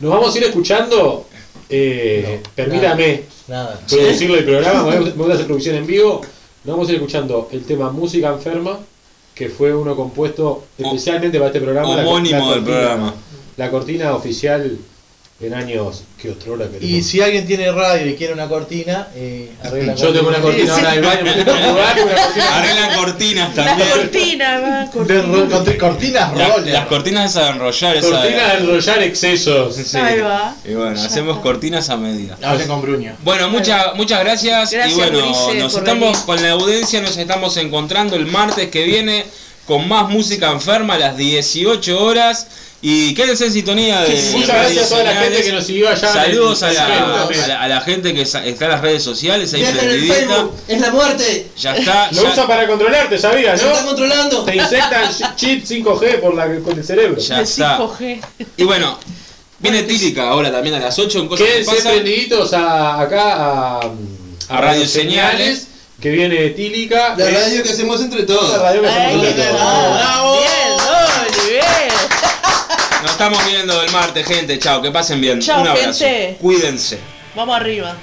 S11: Nos vamos a ir escuchando. Eh,
S12: No,
S11: permítame
S12: nada.
S11: producirlo el programa, me voy a- [laughs] hacer producción en vivo. Nos vamos a ir escuchando el tema Música Enferma, que fue uno compuesto especialmente para este programa. la-
S2: Homónimo
S11: la
S2: del
S11: cortina-
S2: programa.
S11: La cortina oficial en años que otrora queremos.
S12: Y si alguien tiene radio y quiere una cortina, eh, arregla
S11: Yo tengo una cortina ahora del baño, me tengo que mudar, una cortina.
S2: Arreglan cortinas
S3: La
S2: también.
S3: cortina, va.
S12: De
S3: cortina.
S12: ro- con- cortinas
S2: La-
S12: roller.
S2: las cortinas esas de enrollar, esa
S11: Cortina de enrollar excesos.
S2: Sí.
S3: Ahí va.
S2: Y bueno,
S3: Ya
S2: hacemos
S3: está.
S2: cortinas a medida.
S12: Hable con Bruño.
S2: Bueno, muchas muchas gracias.
S3: Gracias,
S2: y bueno, nos estamos
S3: venir.
S2: con la audiencia, nos estamos encontrando el martes que viene con más música enferma a las 18 horas. Y quédense en sintonía de
S11: Muchas gracias a toda la gente que nos siguió allá.
S2: Saludos a la, a la- a la gente que está en las redes sociales, ahí prendidita.
S5: Facebook. Es la muerte.
S2: Ya está.
S11: Lo
S2: ya-
S11: usan para controlarte, ¿sabías,
S5: Se está
S11: no?
S5: controlando.
S11: Te inyectan [laughs] chip 5G por, la, por el cerebro.
S2: Ya está.
S3: 5G.
S2: Y bueno, viene Tílica ahora también a las 8 en Cosas que
S11: Quédense
S2: Pasan.
S11: prendiditos a, acá a,
S2: A Radio Señales.
S11: Que viene Tílica.
S5: La
S11: Es
S5: radio que hacemos entre
S11: La
S5: todos.
S11: radio que hacemos
S3: Ahí
S11: entre todos.
S3: va. Bien, bien.
S2: Nos estamos viendo el martes, gente. Chao, que pasen bien.
S3: Chao,
S2: Un abrazo.
S3: gente.
S2: Cuídense.
S3: Vamos arriba.